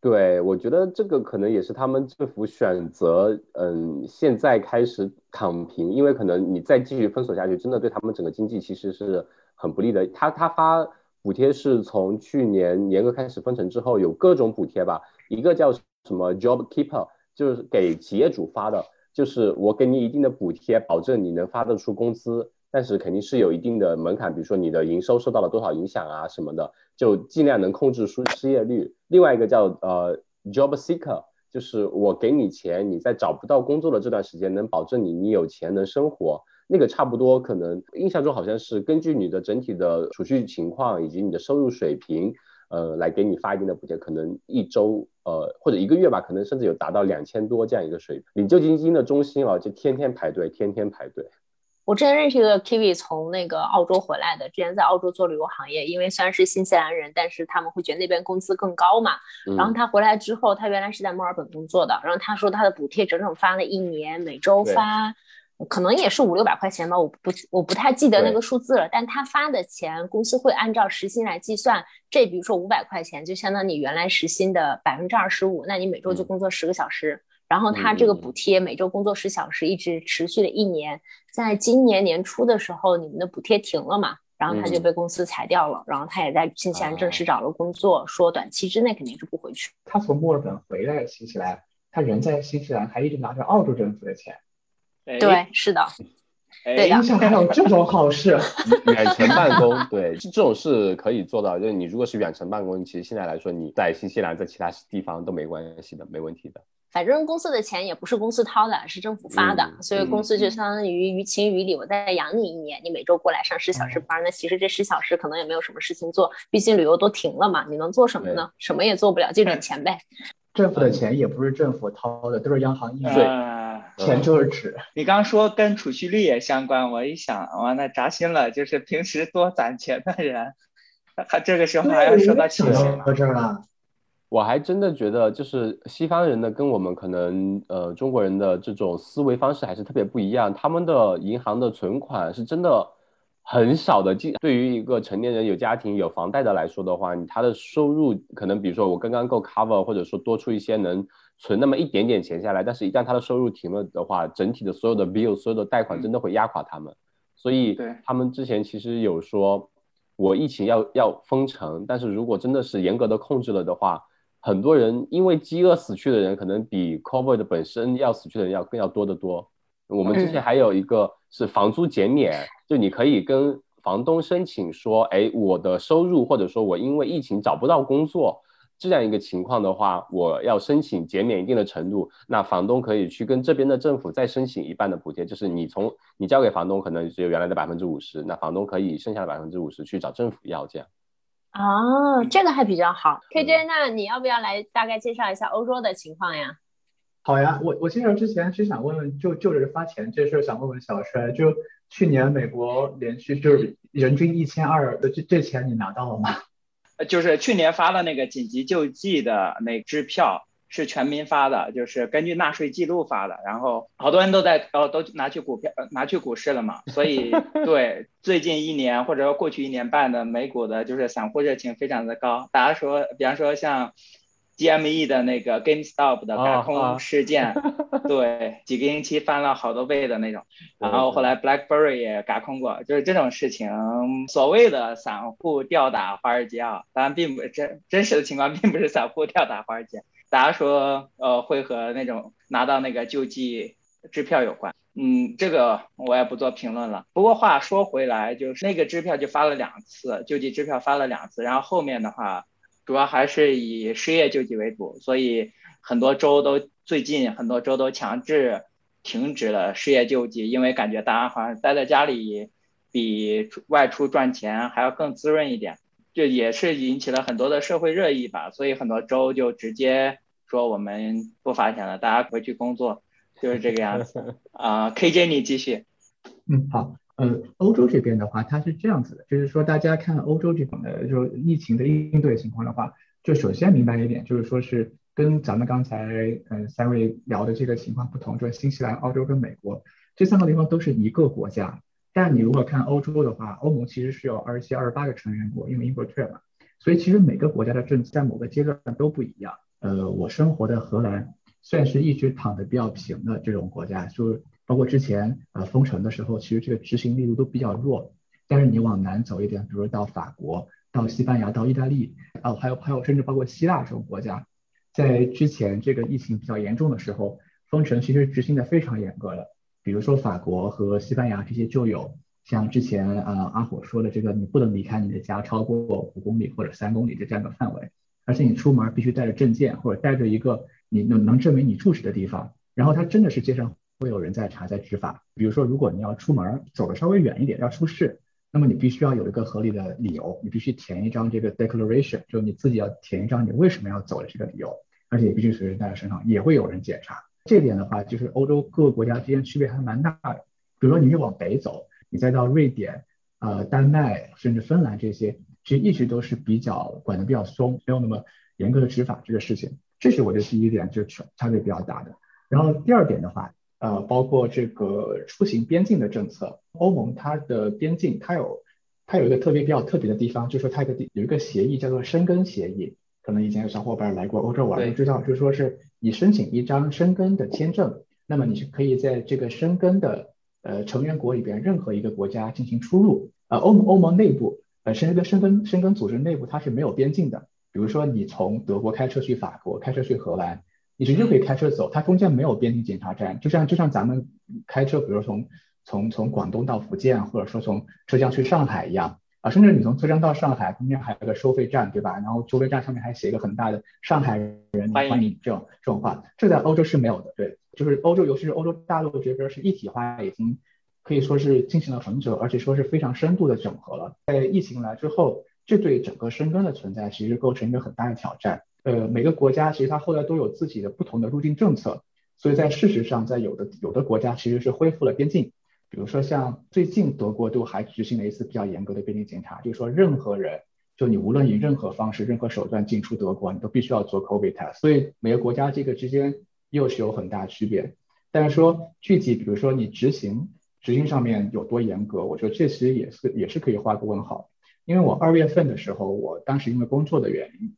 S2: 对，我觉得这个可能也是他们政府选择，嗯，现在开始躺平，因为可能你再继续封锁下去，真的对他们整个经济其实是很不利的。他他发补贴是从去年年额开始分成之后，有各种补贴吧，一个叫什么 Job Keeper，就是给企业主发的，就是我给你一定的补贴，保证你能发得出工资。但是肯定是有一定的门槛，比如说你的营收受到了多少影响啊什么的，就尽量能控制失失业率。另外一个叫呃 job seeker，就是我给你钱，你在找不到工作的这段时间，能保证你你有钱能生活。那个差不多可能印象中好像是根据你的整体的储蓄情况以及你的收入水平，呃，来给你发一定的补贴，可能一周呃或者一个月吧，可能甚至有达到两千多这样一个水平。领救济金的中心啊，就天天排队，天天排队。
S1: 我之前认识一个 Kiwi 从那个澳洲回来的，之前在澳洲做旅游行业，因为虽然是新西兰人，但是他们会觉得那边工资更高嘛。然后他回来之后，他原来是在墨尔本工作的，然后他说他的补贴整整发了一年，每周发可能也是五六百块钱吧，我不我不太记得那个数字了。但他发的钱，公司会按照时薪来计算。这比如说五百块钱，就相当于你原来时薪的百分之二十五，那你每周就工作十个小时。然后他这个补贴每周工作十小时，一直持续了一年。在今年年初的时候，你们的补贴停了嘛？然后他就被公司裁掉了。然后他也在新西兰正式找了工作，说短期之内肯定是不回去。
S4: 他从墨尔本回来新西兰，他人在新西兰还一直拿着澳洲政府的钱。
S1: 对，是的，对
S4: 的。还有这种好事，
S2: 远程办公，对，这种是可以做到。就是你如果是远程办公，其实现在来说，你在新西兰，在其他地方都没关系的，没问题的。
S1: 反正公司的钱也不是公司掏的，是政府发的，所以公司就相当于于情于理，我再养你一年，你每周过来上十小时班，那其实这十小时可能也没有什么事情做，毕竟旅游都停了嘛，你能做什么呢？什么也做不了，就点钱呗。
S4: 政府的钱也不是政府掏的，都是央行印税，钱就是纸。
S3: 你刚说跟储蓄率也相关，我一想，哇，那扎心了。就是平时多攒钱的人，他 这个时候还要受到歧视。
S4: 到这儿了。
S2: 我还真的觉得，就是西方人的跟我们可能呃中国人的这种思维方式还是特别不一样。他们的银行的存款是真的很少的。对于一个成年人有家庭有房贷的来说的话，你他的收入可能比如说我刚刚够 cover，或者说多出一些能存那么一点点钱下来。但是，一旦他的收入停了的话，整体的所有的 bill 所有的贷款真的会压垮他们。所以，他们之前其实有说，我疫情要要封城，但是如果真的是严格的控制了的话。很多人因为饥饿死去的人，可能比 COVID 本身要死去的人要更要多得多。我们之前还有一个是房租减免，就你可以跟房东申请说，哎，我的收入或者说我因为疫情找不到工作这样一个情况的话，我要申请减免一定的程度，那房东可以去跟这边的政府再申请一半的补贴，就是你从你交给房东可能只有原来的百分之五十，那房东可以剩下的百分之五十去找政府要这样。
S1: 哦，这个还比较好。KJ，那你要不要来大概介绍一下欧洲的情况呀？
S4: 好呀，我我介绍之前是想问问，就就是发钱这事儿，想问问小帅，就去年美国连续就是人均一千二的这这钱你拿到了吗？
S3: 就是去年发了那个紧急救济的那支票。是全民发的，就是根据纳税记录发的，然后好多人都在哦都拿去股票拿去股市了嘛，所以 对最近一年或者说过去一年半的美股的就是散户热情非常的高，大家说比方说像 GME 的那个 GameStop 的轧空事件，对几个星期翻了好多倍的那种，然后后来 BlackBerry 也轧空过，就是这种事情，所谓的散户吊打华尔街啊，当然并不真真实的情况并不是散户吊打华尔街。大家说，呃，会和那种拿到那个救济支票有关，嗯，这个我也不做评论了。不过话说回来，就是那个支票就发了两次，救济支票发了两次，然后后面的话，主要还是以失业救济为主，所以很多州都最近很多州都强制停止了失业救济，因为感觉大家好像待在家里比外出赚钱还要更滋润一点。就也是引起了很多的社会热议吧，所以很多州就直接说我们不发钱了，大家回去工作，就是这个样子 啊。KJ，你继续。
S4: 嗯，好，呃，欧洲这边的话，它是这样子的，就是说大家看欧洲这种的，就是疫情的应对情况的话，就首先明白一点，就是说是跟咱们刚才嗯三位聊的这个情况不同，就是新西兰、澳洲跟美国这三个地方都是一个国家。但你如果看欧洲的话，欧盟其实是有二十七、二十八个成员国，因为英国退了嘛，所以其实每个国家的政策在某个阶段都不一样。呃，我生活的荷兰算是一直躺得比较平的这种国家，就是包括之前呃封城的时候，其实这个执行力度都比较弱。但是你往南走一点，比如到法国、到西班牙、到意大利，啊，还有还有甚至包括希腊这种国家，在之前这个疫情比较严重的时候，封城其实执行的非常严格的。比如说法国和西班牙这些就有像之前呃阿火说的这个，你不能离开你的家超过五公里或者三公里的这样的范围，而且你出门必须带着证件或者带着一个你能能证明你住址的地方。然后它真的是街上会有人在查在执法。比如说如果你要出门走的稍微远一点要出事，那么你必须要有一个合理的理由，你必须填一张这个 declaration，就你自己要填一张你为什么要走的这个理由，而且必须随身带在身上，也会有人检查。这点的话，就是欧洲各个国家之间区别还蛮大的。比如说，你越往北走，你再到瑞典、呃丹麦，甚至芬兰这些，其实一直都是比较管的比较松，没有那么严格的执法这个事情。这是我的第一点，就差别比较大的。然后第二点的话，呃，包括这个出行边境的政策。欧盟它的边境，它有它有一个特别比较特别的地方，就是说它有个有一个协议叫做申根协议。可能以前有小伙伴来过欧洲玩都知道，就是说是你申请一张申根的签证，那么你是可以在这个申根的呃成员国里边任何一个国家进行出入。呃，欧盟欧盟内部呃申根申根申根组织内部它是没有边境的。比如说你从德国开车去法国，开车去荷兰。你直接可以开车走，它中间没有边境检查站，就像就像咱们开车，比如说从从从广东到福建，或者说从浙江去上海一样啊，甚至你从浙江到上海，中间还有个收费站，对吧？然后收费站上面还写一个很大的“上海人欢迎”这种这种话，这在欧洲是没有的，对，就是欧洲，尤其是欧洲大陆这边是一体化，已经可以说是进行了很久，而且说是非常深度的整合了。在疫情来之后，这对整个深根的存在其实构成一个很大的挑战。呃，每个国家其实它后来都有自己的不同的入境政策，所以在事实上，在有的有的国家其实是恢复了边境，比如说像最近德国都还执行了一次比较严格的边境检查，就是说任何人，就你无论以任何方式、任何手段进出德国，你都必须要做 COVID test。所以每个国家这个之间又是有很大区别。但是说具体，比如说你执行执行上面有多严格，我觉得这其实也是也是可以画个问号。因为我二月份的时候，我当时因为工作的原因。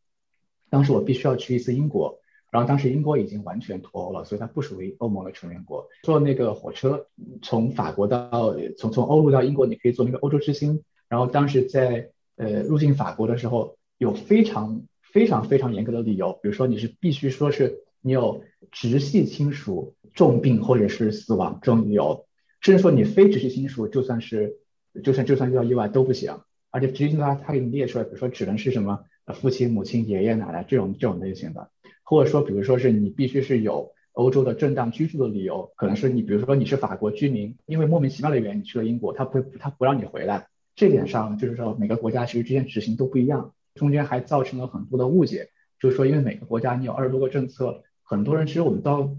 S4: 当时我必须要去一次英国，然后当时英国已经完全脱欧了，所以它不属于欧盟的成员国。坐那个火车从法国到从从欧陆到英国，你可以坐那个欧洲之星。然后当时在呃入境法国的时候，有非常非常非常严格的理由，比如说你是必须说是你有直系亲属重病或者是死亡这种理由，甚至说你非直系亲属就算是就算就算遇到意外都不行，而且直系亲属他他给你列出来，比如说只能是什么。父亲、母亲、爷爷奶奶这种这种类型的，或者说，比如说是你必须是有欧洲的正当居住的理由，可能是你，比如说你是法国居民，因为莫名其妙的原因你去了英国，他不会他不让你回来。这点上就是说每个国家其实之间执行都不一样，中间还造成了很多的误解。就是说，因为每个国家你有二十多个政策，很多人其实我们到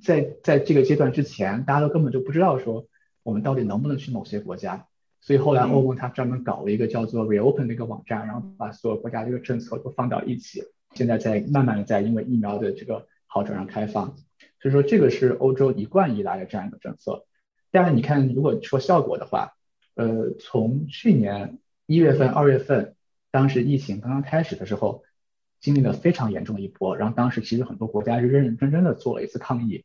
S4: 在在这个阶段之前，大家都根本就不知道说我们到底能不能去某些国家。所以后来欧盟它专门搞了一个叫做 Reopen 的一个网站，然后把所有国家这个政策都放到一起，现在在慢慢的在因为疫苗的这个好转而开放。所以说这个是欧洲一贯以来的这样一个政策。但是你看，如果说效果的话，呃，从去年一月份、二月份，当时疫情刚刚开始的时候，经历了非常严重的一波，然后当时其实很多国家是认认真真的做了一次抗疫，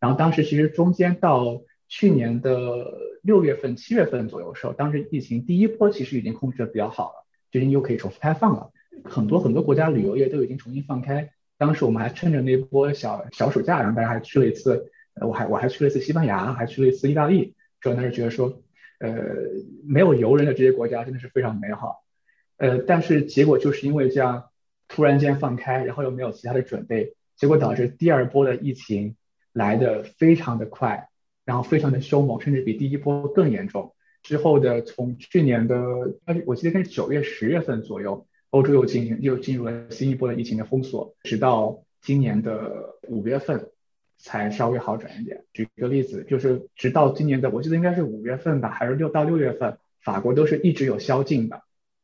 S4: 然后当时其实中间到去年的。六月份、七月份左右时候，当时疫情第一波其实已经控制的比较好了，最近又可以重复开放了。很多很多国家旅游业都已经重新放开。当时我们还趁着那波小小暑假，然后大家还去了一次，我还我还去了一次西班牙，还去了一次意大利。主要那是觉得说，呃，没有游人的这些国家真的是非常美好。呃，但是结果就是因为这样突然间放开，然后又没有其他的准备，结果导致第二波的疫情来的非常的快。然后非常的凶猛，甚至比第一波更严重。之后的从去年的，我记得应该是九月、十月份左右，欧洲又进行又进入了新一波的疫情的封锁，直到今年的五月份才稍微好转一点。举个例子，就是直到今年的，我记得应该是五月份吧，还是六到六月份，法国都是一直有宵禁的，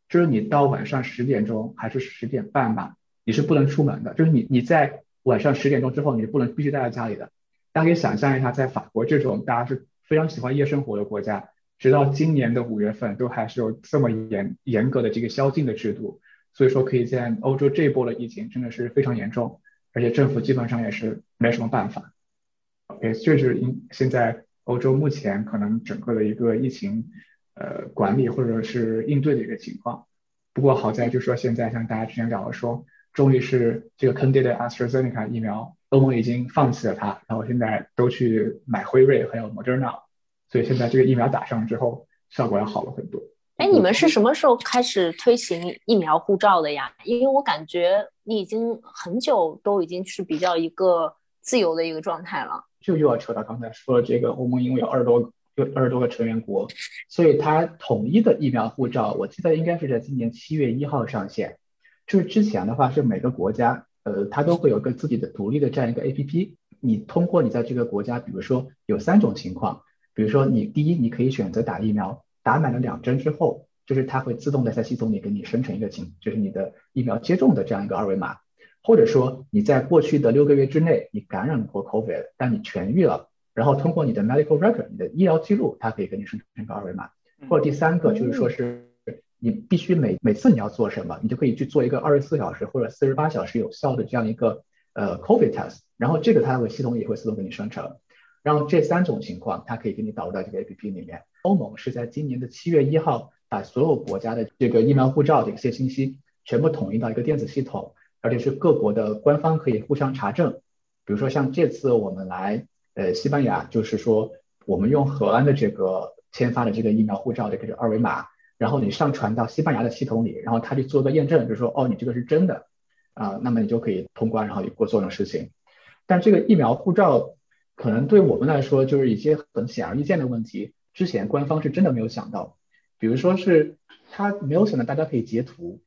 S4: 就是你到晚上十点钟还是十点半吧，你是不能出门的，就是你你在晚上十点钟之后，你是不能必须待在家里的。大家可以想象一下，在法国这种大家是非常喜欢夜生活的国家，直到今年的五月份都还是有这么严严格的这个宵禁的制度，所以说可以见欧洲这一波的疫情真的是非常严重，而且政府基本上也是没什么办法。OK，这是应现在欧洲目前可能整个的一个疫情呃管理或者是应对的一个情况。不过好在就说现在像大家之前聊的说，终于是这个坑爹的 AstraZeneca 疫苗。欧盟已经放弃了它，然后现在都去买辉瑞还有 Moderna，所以现在这个疫苗打上之后，效果要好了很多。
S1: 哎，你们是什么时候开始推行疫苗护照的呀？因为我感觉你已经很久都已经是比较一个自由的一个状态了。
S4: 就又要扯到刚才说的这个欧盟，因为有二十多有二十多个成员国，所以它统一的疫苗护照，我记得应该是在今年七月一号上线。就是之前的话是每个国家。呃，它都会有个自己的独立的这样一个 A P P，你通过你在这个国家，比如说有三种情况，比如说你第一，你可以选择打疫苗，打满了两针之后，就是它会自动的在系统里给你生成一个情，就是你的疫苗接种的这样一个二维码，或者说你在过去的六个月之内你感染过 COVID，但你痊愈了，然后通过你的 medical record，你的医疗记录，它可以给你生成一个二维码。或者第三个就是说是你必须每每次你要做什么，你就可以去做一个二十四小时或者四十八小时有效的这样一个呃 COVID test，然后这个它会系统也会自动给你生成。然后这三种情况，它可以给你导入到这个 APP 里面。欧盟是在今年的七月一号，把所有国家的这个疫苗护照的一些信息全部统一到一个电子系统，而且是各国的官方可以互相查证。比如说像这次我们来呃西班牙，就是说我们用荷兰的这个签发的这个疫苗护照的这个二维码，然后你上传到西班牙的系统里，然后他去做个验证，就是说哦你这个是真的啊，那么你就可以通关，然后过做这种事情。但这个疫苗护照。可能对我们来说，就是一些很显而易见的问题。之前官方是真的没有想到，比如说是他没有想到大家可以截图，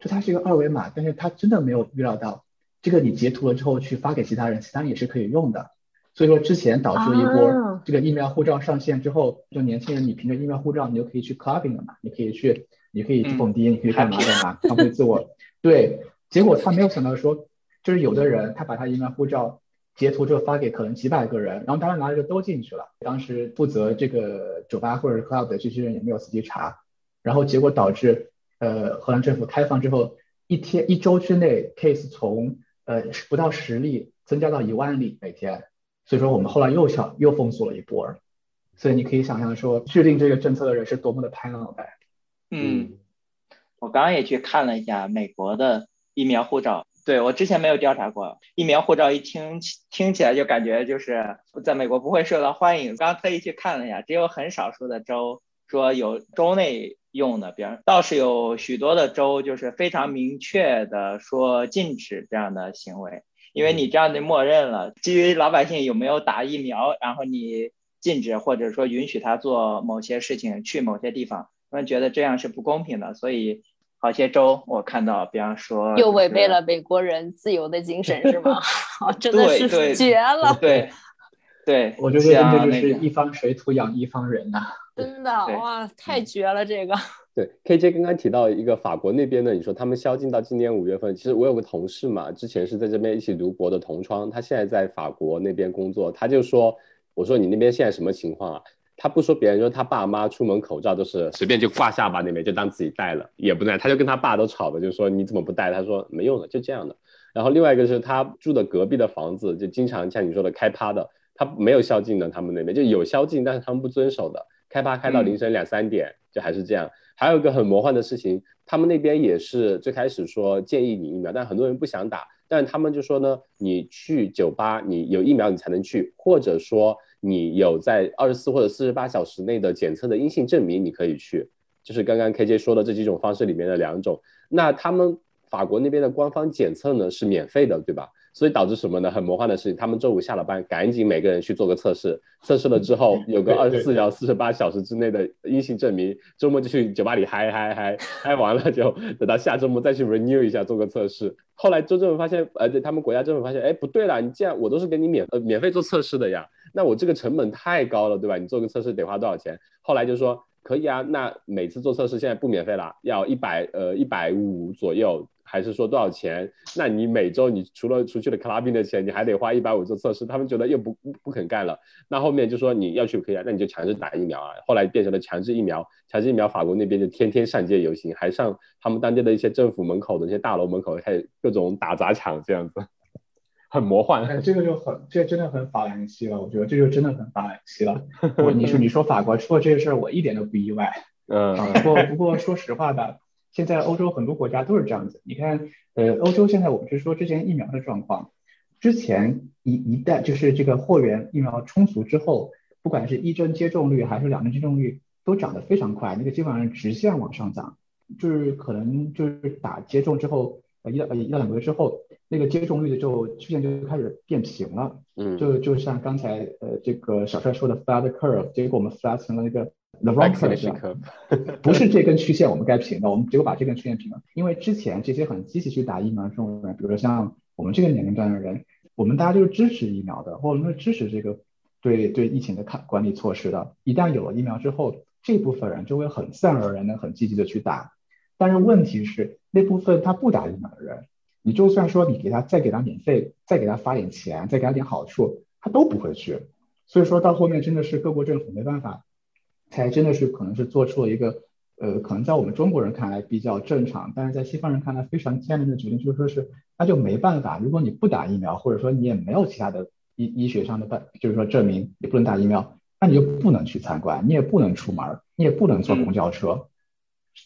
S4: 就它是一个二维码，但是他真的没有预料到，这个你截图了之后去发给其他人，其他人也是可以用的。所以说之前导致了一波这个疫苗护照上线之后，就年轻人你凭着疫苗护照你就可以去 clubbing 了嘛，你可以去，你可以去蹦迪，你可以干嘛干嘛，放飞自我。对，结果他没有想到说，就是有的人他把他疫苗护照。截图之后发给可能几百个人，然后当时拿着就都进去了。当时负责这个酒吧或者 club 的这些人也没有仔细查，然后结果导致呃荷兰政府开放之后，一天一周之内 case 从呃不到十例增加到一万例每天，所以说我们后来又想又封锁了一波。所以你可以想象说制定这个政策的人是多么的拍脑袋。
S3: 嗯，我刚刚也去看了一下美国的疫苗护照。对我之前没有调查过疫苗护照，一听听起来就感觉就是在美国不会受到欢迎。刚特意去看了一下，只有很少数的州说有州内用的，比方倒是有许多的州就是非常明确的说禁止这样的行为，因为你这样的默认了，基于老百姓有没有打疫苗，然后你禁止或者说允许他做某些事情，去某些地方，他们觉得这样是不公平的，所以。好些州我看到，比方说
S1: 又违背了美国人自由的精神，是吗？真的是绝了。
S3: 对对，
S4: 我觉得这就是一方水土养一方人呐。
S1: 真的哇，太绝了这个。
S2: 对，KJ 刚刚提到一个法国那边的，你说他们宵禁到今年五月份。其实我有个同事嘛，之前是在这边一起读博的同窗，他现在在法国那边工作，他就说，我说你那边现在什么情况啊？他不说别人，说他爸妈出门口罩都是随便就挂下巴那边，就当自己戴了，也不戴。他就跟他爸都吵的，就说你怎么不戴？他说没用的，就这样的。然后另外一个是他住的隔壁的房子，就经常像你说的开趴的，他没有宵禁的，他们那边就有宵禁，但是他们不遵守的，开趴开到凌晨两三点，就还是这样。还有一个很魔幻的事情，他们那边也是最开始说建议你疫苗，但很多人不想打，但他们就说呢，你去酒吧，你有疫苗你才能去，或者说。你有在二十四或者四十八小时内的检测的阴性证明，你可以去，就是刚刚 KJ 说的这几种方式里面的两种。那他们法国那边的官方检测呢是免费的，对吧？所以导致什么呢？很魔幻的事情，他们周五下了班，赶紧每个人去做个测试，测试了之后有个二十四小时、四十八小时之内的阴性证明，周末就去酒吧里嗨嗨嗨，嗨完了就等到下周末再去 renew 一下做个测试。后来州政府发现，呃，对他们国家政府发现，哎，不对了，你既然我都是给你免呃免费做测试的呀。那我这个成本太高了，对吧？你做个测试得花多少钱？后来就说可以啊，那每次做测试现在不免费了，要一百呃一百五左右，还是说多少钱？那你每周你除了出去的 clubbing 的钱，你还得花一百五做测试，他们觉得又不不肯干了。那后面就说你要去可以啊，那你就强制打疫苗啊。后来变成了强制疫苗，强制疫苗，法国那边就天天上街游行，还上他们当地的一些政府门口的一些大楼门口，还有各种打砸抢这样子。很魔幻，
S4: 哎，这个就很，这真的很法兰西了，我觉得这就真的很法兰西了。我你说你说法国出了这个事儿，我一点都不意外。
S2: 嗯，
S4: 不过不过说实话吧，现在欧洲很多国家都是这样子。你看，呃，欧洲现在我们是说之前疫苗的状况，之前一一旦就是这个货源疫苗充足之后，不管是一针接种率还是两针接种率都涨得非常快，那个基本上直线往上涨，就是可能就是打接种之后。呃，一到呃一到两个月之后，那个接种率的就曲线就开始变平了，
S2: 嗯，
S4: 就就像刚才呃这个小帅说的 flat curve，结果我们 flat 成了那个 the wrong curve，不是这根曲线我们该平的，我们结果把这根曲线平了，因为之前这些很积极去打疫苗的这种人，比如说像我们这个年龄段的人，我们大家就是支持疫苗的，或者我们是支持这个对对疫情的看管理措施的，一旦有了疫苗之后，这部分人就会很自然而然的很积极的去打。但是问题是，那部分他不打疫苗的人，你就算说你给他再给他免费，再给他发点钱，再给他点好处，他都不会去。所以说到后面真的是各国政府没办法，才真的是可能是做出了一个呃，可能在我们中国人看来比较正常，但是在西方人看来非常艰难的决定，就是说是那就没办法，如果你不打疫苗，或者说你也没有其他的医医学上的办，就是说证明你不能打疫苗，那你就不能去参观，你也不能出门，你也不能坐公交车，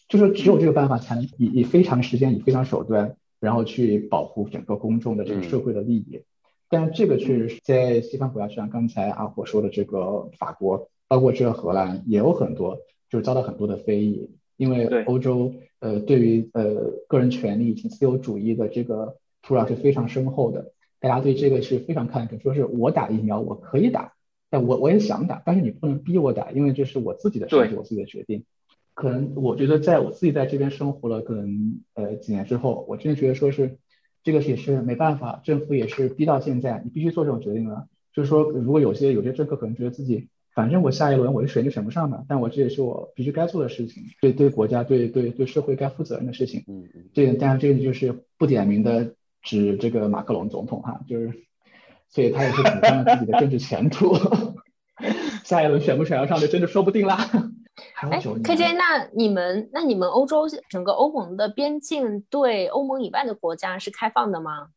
S4: 就是只有这个办法才能以以非常时间以非常手段，然后去保护整个公众的这个社会的利益。但这个确实是在西方国家，就像刚才阿火说的，这个法国，包括这个荷兰，也有很多就是遭到很多的非议，因为欧洲呃对于呃个人权利以及自由主义的这个土壤是非常深厚的，大家对这个是非常看重，说是我打疫苗我可以打，但我我也想打，但是你不能逼我打，因为这是我自己的身体，我自己的决定。可能我觉得在我自己在这边生活了可能呃几年之后，我真的觉得说是。这个也是没办法，政府也是逼到现在，你必须做这种决定了。就是说，如果有些有些政客可能觉得自己，反正我下一轮我是选就选不上的，但我这也是我必须该做的事情，对对国家对对对社会该负责任的事情。嗯嗯。这个当然这个就是不点名的指这个马克龙总统哈，就是，所以他也是主张了自己的政治前途，下一轮选不选得上就真的说不定啦。
S1: 哎，KJ，那你们那你们欧洲整个欧盟的边境对欧盟以外的国家是开放的吗？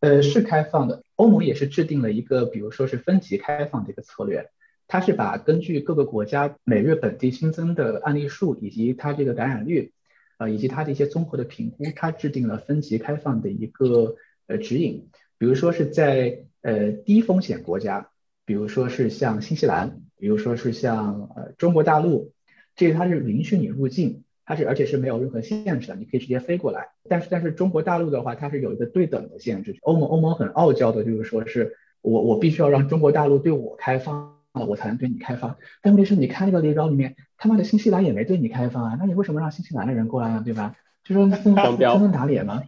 S4: 呃，是开放的。欧盟也是制定了一个，比如说是分级开放的一个策略。它是把根据各个国家每月本地新增的案例数以及它这个感染率，呃，以及它的一些综合的评估，它制定了分级开放的一个呃指引。比如说是在呃低风险国家，比如说是像新西兰。比如说是像呃中国大陆，这个它是允许你入境，它是而且是没有任何限制的，你可以直接飞过来。但是但是中国大陆的话，它是有一个对等的限制。欧盟欧盟很傲娇的，就是说是我我必须要让中国大陆对我开放，我才能对你开放。但问题是，你看那个列表里面，他妈的新西兰也没对你开放啊，那你为什么让新西兰的人过来呢？对吧？就说分分打脸吗？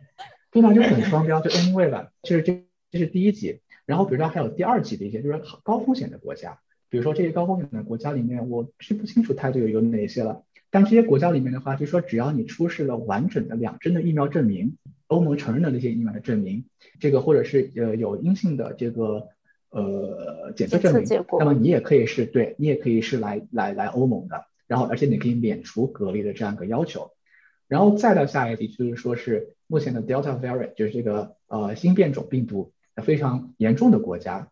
S4: 对吧？就很双标。就 anyway 吧，就是这这是第一级。然后比如说还有第二级的一些，就是高风险的国家。比如说这些高风险的国家里面，我是不清楚它都有有哪些了。但这些国家里面的话，就说只要你出示了完整的两针的疫苗证明，欧盟承认的那些疫苗的证明，这个或者是呃有阴性的这个呃检测证明，那么你也可以是对你也可以是来来来欧盟的。然后而且你可以免除隔离的这样一个要求。然后再到下一题，就是说是目前的 Delta variant，就是这个呃新变种病毒非常严重的国家。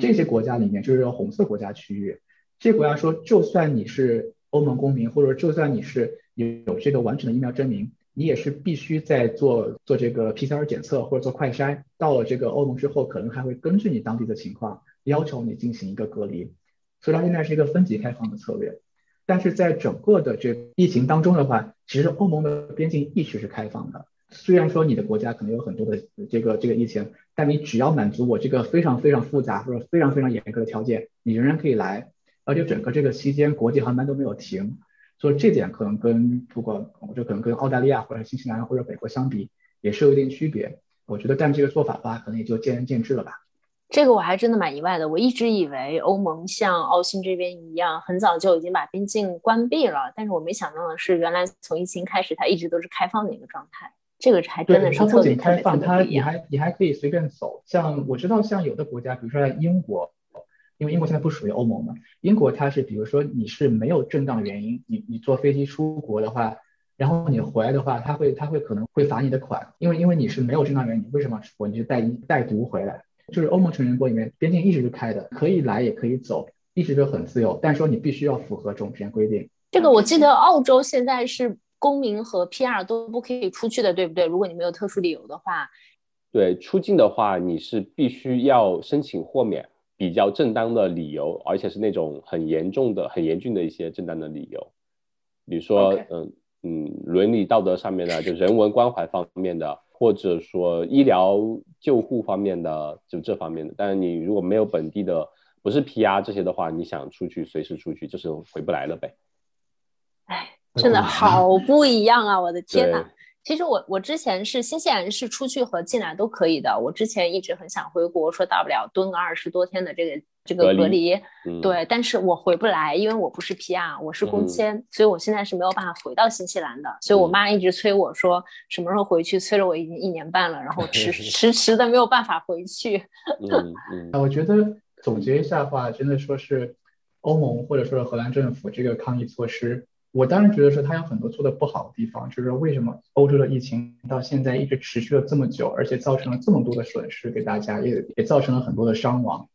S4: 这些国家里面就是红色国家区域，这些国家说，就算你是欧盟公民，或者就算你是有有这个完整的疫苗证明，你也是必须在做做这个 PCR 检测或者做快筛，到了这个欧盟之后，可能还会根据你当地的情况要求你进行一个隔离。所以它现在是一个分级开放的策略，但是在整个的这疫情当中的话，其实欧盟的边境一直是开放的。虽然说你的国家可能有很多的这个这个疫情，但你只要满足我这个非常非常复杂或者非常非常严格的条件，你仍然可以来。而且整个这个期间国际航班都没有停，所以这点可能跟不管我就可能跟澳大利亚或者新西兰或者美国相比，也是有一定区别。我觉得，但这个做法的话，可能也就见仁见智了吧。
S1: 这个我还真的蛮意外的。我一直以为欧盟像澳新这边一样，很早就已经把边境关闭了，但是我没想到的是，原来从疫情开始，它一直都是开放的一个状态。这个还真的是
S4: 特别开放，它你还你还可以随便走。像我知道，像有的国家，比如说在英国，因为英国现在不属于欧盟嘛，英国它是比如说你是没有正当原因，你你坐飞机出国的话，然后你回来的话，他会他会可能会罚你的款，因为因为你是没有正当原因，你为什么出国？你就带带毒回来。就是欧盟成员国里面边境一直是开的，可以来也可以走，一直都很自由，但是说你必须要符合这种规定。
S1: 这个我记得澳洲现在是。公民和 PR 都不可以出去的，对不对？如果你没有特殊理由的话，
S2: 对，出境的话你是必须要申请豁免，比较正当的理由，而且是那种很严重的、很严峻的一些正当的理由，比如说，嗯嗯，伦理道德上面的，就人文关怀方面的，或者说医疗救护方面的，就这方面的。但是你如果没有本地的，不是 PR 这些的话，你想出去随时出去，就是回不来了呗。
S1: 哎。真的好不一样啊！我的天呐。其实我我之前是新西兰是出去和进来都可以的。我之前一直很想回国，说大不了蹲个二十多天的这个这个隔离。对，但是我回不来，因为我不是 PR，我是工签，所以我现在是没有办法回到新西兰的。所以我妈一直催我说什么时候回去，催了我已经一年半了，然后迟 迟迟的没有办法回去。
S4: 嗯嗯，我觉得总结一下的话，真的说是欧盟或者说是荷兰政府这个抗疫措施，我当然觉得说它有很多做的不好的地方，就是为什么欧洲的疫情到现在一直持续了这么久，而且造成了这么多的损失给大家，也也造成了很多的伤亡。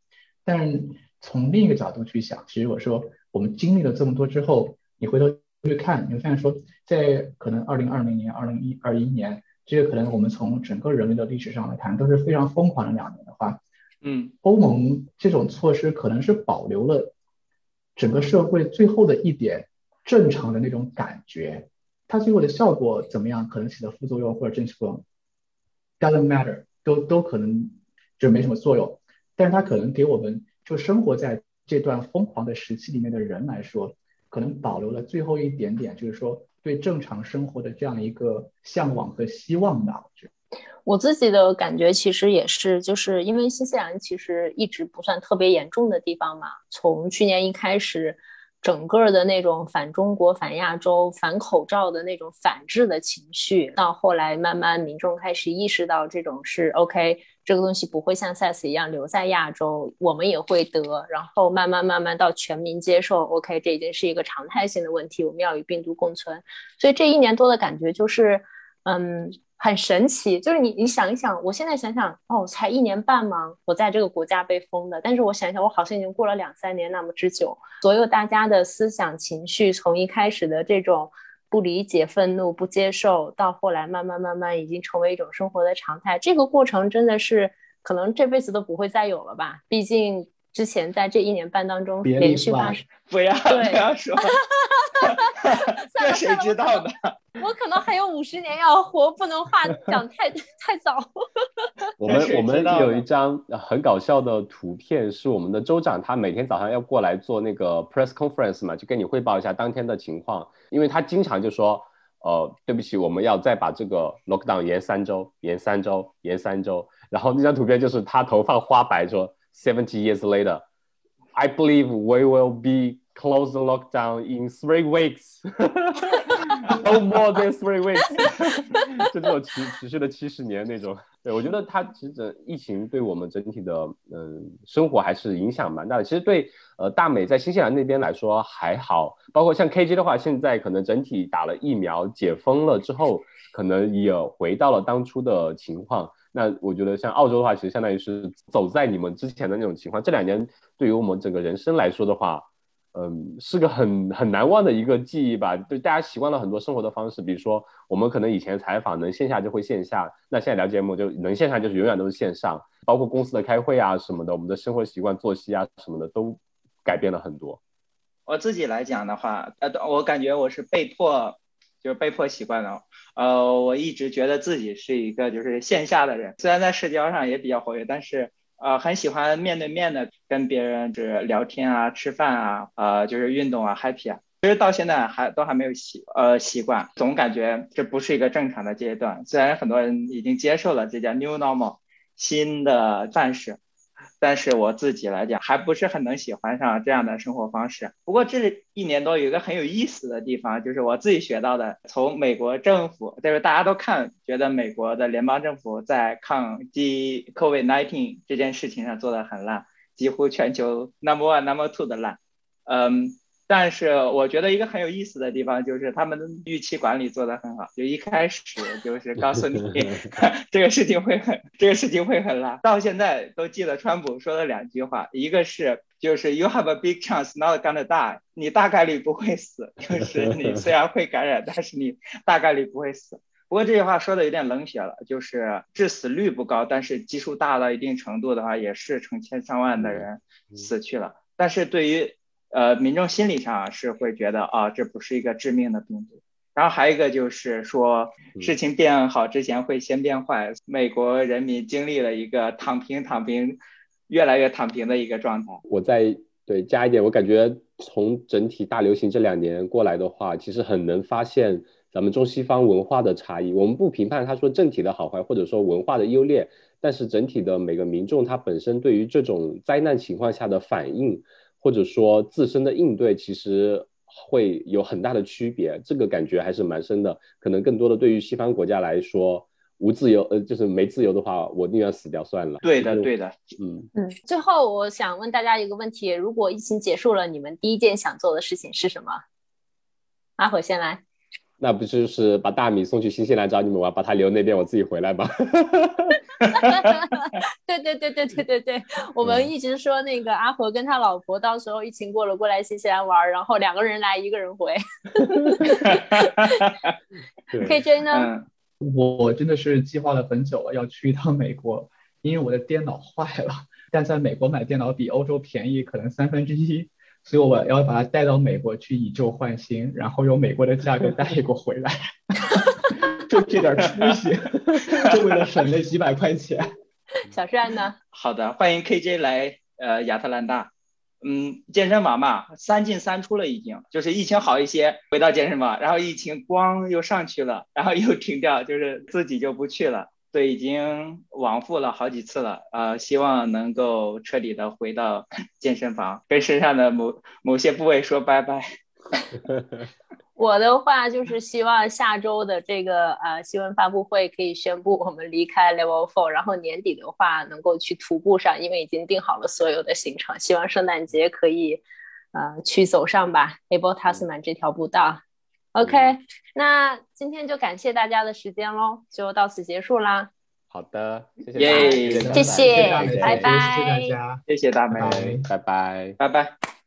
S4: 但从另一个角度去想，其实我说我们经历了这么多之后，你回头去看，你会发现说，在可能二零二零年、二零一二一年，这个可能我们从整个人类的历史上来看都是非常疯狂的两年的话。
S3: 嗯，
S4: 欧盟这种措施可能是保留了整个社会最后的一点正常的那种感觉，它最后的效果怎么样，可能起的副作用或者正作用，doesn't matter，都都可能就没什么作用，但是它可能给我们就生活在这段疯狂的时期里面的人来说，可能保留了最后一点点，就是说对正常生活的这样一个向往和希望吧，我觉得。
S1: 我自己的感觉其实也是，就是因为新西兰其实一直不算特别严重的地方嘛。从去年一开始，整个的那种反中国、反亚洲、反口罩的那种反制的情绪，到后来慢慢民众开始意识到这种是 OK，这个东西不会像 SARS 一样留在亚洲，我们也会得。然后慢慢慢慢到全民接受 OK，这已经是一个常态性的问题，我们要与病毒共存。所以这一年多的感觉就是，嗯。很神奇，就是你你想一想，我现在想想，哦，才一年半吗？我在这个国家被封的，但是我想想，我好像已经过了两三年那么之久。所有大家的思想情绪，从一开始的这种不理解、愤怒、不接受，到后来慢慢慢慢已经成为一种生活的常态。这个过程真的是可能这辈子都不会再有了吧？毕竟之前在这一年半当中连续发生，
S3: 不要不要说。这谁知道呢？
S1: 我可能还有五十年要活，不能话讲太 太早。
S2: 我们我们有一张很搞笑的图片，是我们的州长，他每天早上要过来做那个 press conference 嘛，就跟你汇报一下当天的情况。因为他经常就说，呃，对不起，我们要再把这个 lockdown 延三周，延三周，延三周。然后那张图片就是他头发花白，说 seventy years later，I believe we will be。Close the lockdown in three weeks. No more than three weeks. 就这种持持续了七十年那种。对我觉得它其实疫情对我们整体的嗯生活还是影响蛮大的。其实对呃大美在新西兰那边来说还好，包括像 KG 的话，现在可能整体打了疫苗解封了之后，可能也回到了当初的情况。那我觉得像澳洲的话，其实相当于是走在你们之前的那种情况。这两年对于我们整个人生来说的话。嗯，是个很很难忘的一个记忆吧。对，大家习惯了很多生活的方式，比如说我们可能以前采访能线下就会线下，那现在聊节目就能线上，就是永远都是线上。包括公司的开会啊什么的，我们的生活习惯、作息啊什么的都改变了很多。
S3: 我自己来讲的话，呃，我感觉我是被迫，就是被迫习惯的。呃，我一直觉得自己是一个就是线下的人，虽然在社交上也比较活跃，但是。呃，很喜欢面对面的跟别人就是聊天啊、吃饭啊、呃，就是运动啊、happy 啊。其实到现在还都还没有习呃习惯，总感觉这不是一个正常的阶段。虽然很多人已经接受了这叫 new normal 新的范式。但是我自己来讲，还不是很能喜欢上这样的生活方式。不过这一年多有一个很有意思的地方，就是我自己学到的，从美国政府，就是大家都看觉得美国的联邦政府在抗击 COVID-19 这件事情上做的很烂，几乎全球 number one number two 的烂，嗯。但是我觉得一个很有意思的地方就是他们的预期管理做得很好，就一开始就是告诉你 这个事情会很这个事情会很烂，到现在都记得川普说的两句话，一个是就是 You have a big chance not gonna die，你大概率不会死，就是你 虽然会感染，但是你大概率不会死。不过这句话说的有点冷血了，就是致死率不高，但是基数大到一定程度的话，也是成千上万的人死去了。但是对于呃，民众心理上是会觉得啊，这不是一个致命的病毒。然后还有一个就是说，事情变好之前会先变坏。美国人民经历了一个躺平、躺平，越来越躺平的一个状态。
S2: 我再对加一点，我感觉从整体大流行这两年过来的话，其实很能发现咱们中西方文化的差异。我们不评判他说政体的好坏，或者说文化的优劣，但是整体的每个民众他本身对于这种灾难情况下的反应。或者说自身的应对其实会有很大的区别，这个感觉还是蛮深的。可能更多的对于西方国家来说，无自由，呃，就是没自由的话，我宁愿死掉算了。
S3: 对的，对的，
S2: 嗯
S1: 嗯。最后，我想问大家一个问题：如果疫情结束了，你们第一件想做的事情是什么？阿火先来。
S2: 那不就是把大米送去新西兰找你们玩，把他留那边，我自己回来吧。
S1: 对对对对对对对，我们一直说那个阿婆跟他老婆到时候疫情过了过来新西兰玩，然后两个人来，一个人回。KJ 呢？
S4: 我真的是计划了很久了，要去一趟美国，因为我的电脑坏了，但在美国买电脑比欧洲便宜可能三分之一。所以我要把它带到美国去以旧换新，然后用美国的价格带一个回来，就这点出息，就为了省那几百块钱。
S1: 小帅呢？
S3: 好的，欢迎 KJ 来呃亚特兰大。嗯，健身房嘛，三进三出了已经，就是疫情好一些，回到健身房，然后疫情咣又上去了，然后又停掉，就是自己就不去了。对，已经往复了好几次了，呃，希望能够彻底的回到健身房，跟身上的某某些部位说拜拜。
S1: 我的话就是希望下周的这个呃新闻发布会可以宣布我们离开 Level Four，然后年底的话能够去徒步上，因为已经定好了所有的行程，希望圣诞节可以呃去走上吧，Able Tasman 这条步道。OK，那今天就感谢大家的时间喽，就到此结束啦。
S2: 好的，谢谢，
S3: 耶，
S1: 谢谢，拜拜，
S4: 谢谢大家，
S3: 谢谢大美，
S2: 拜拜，
S3: 拜拜。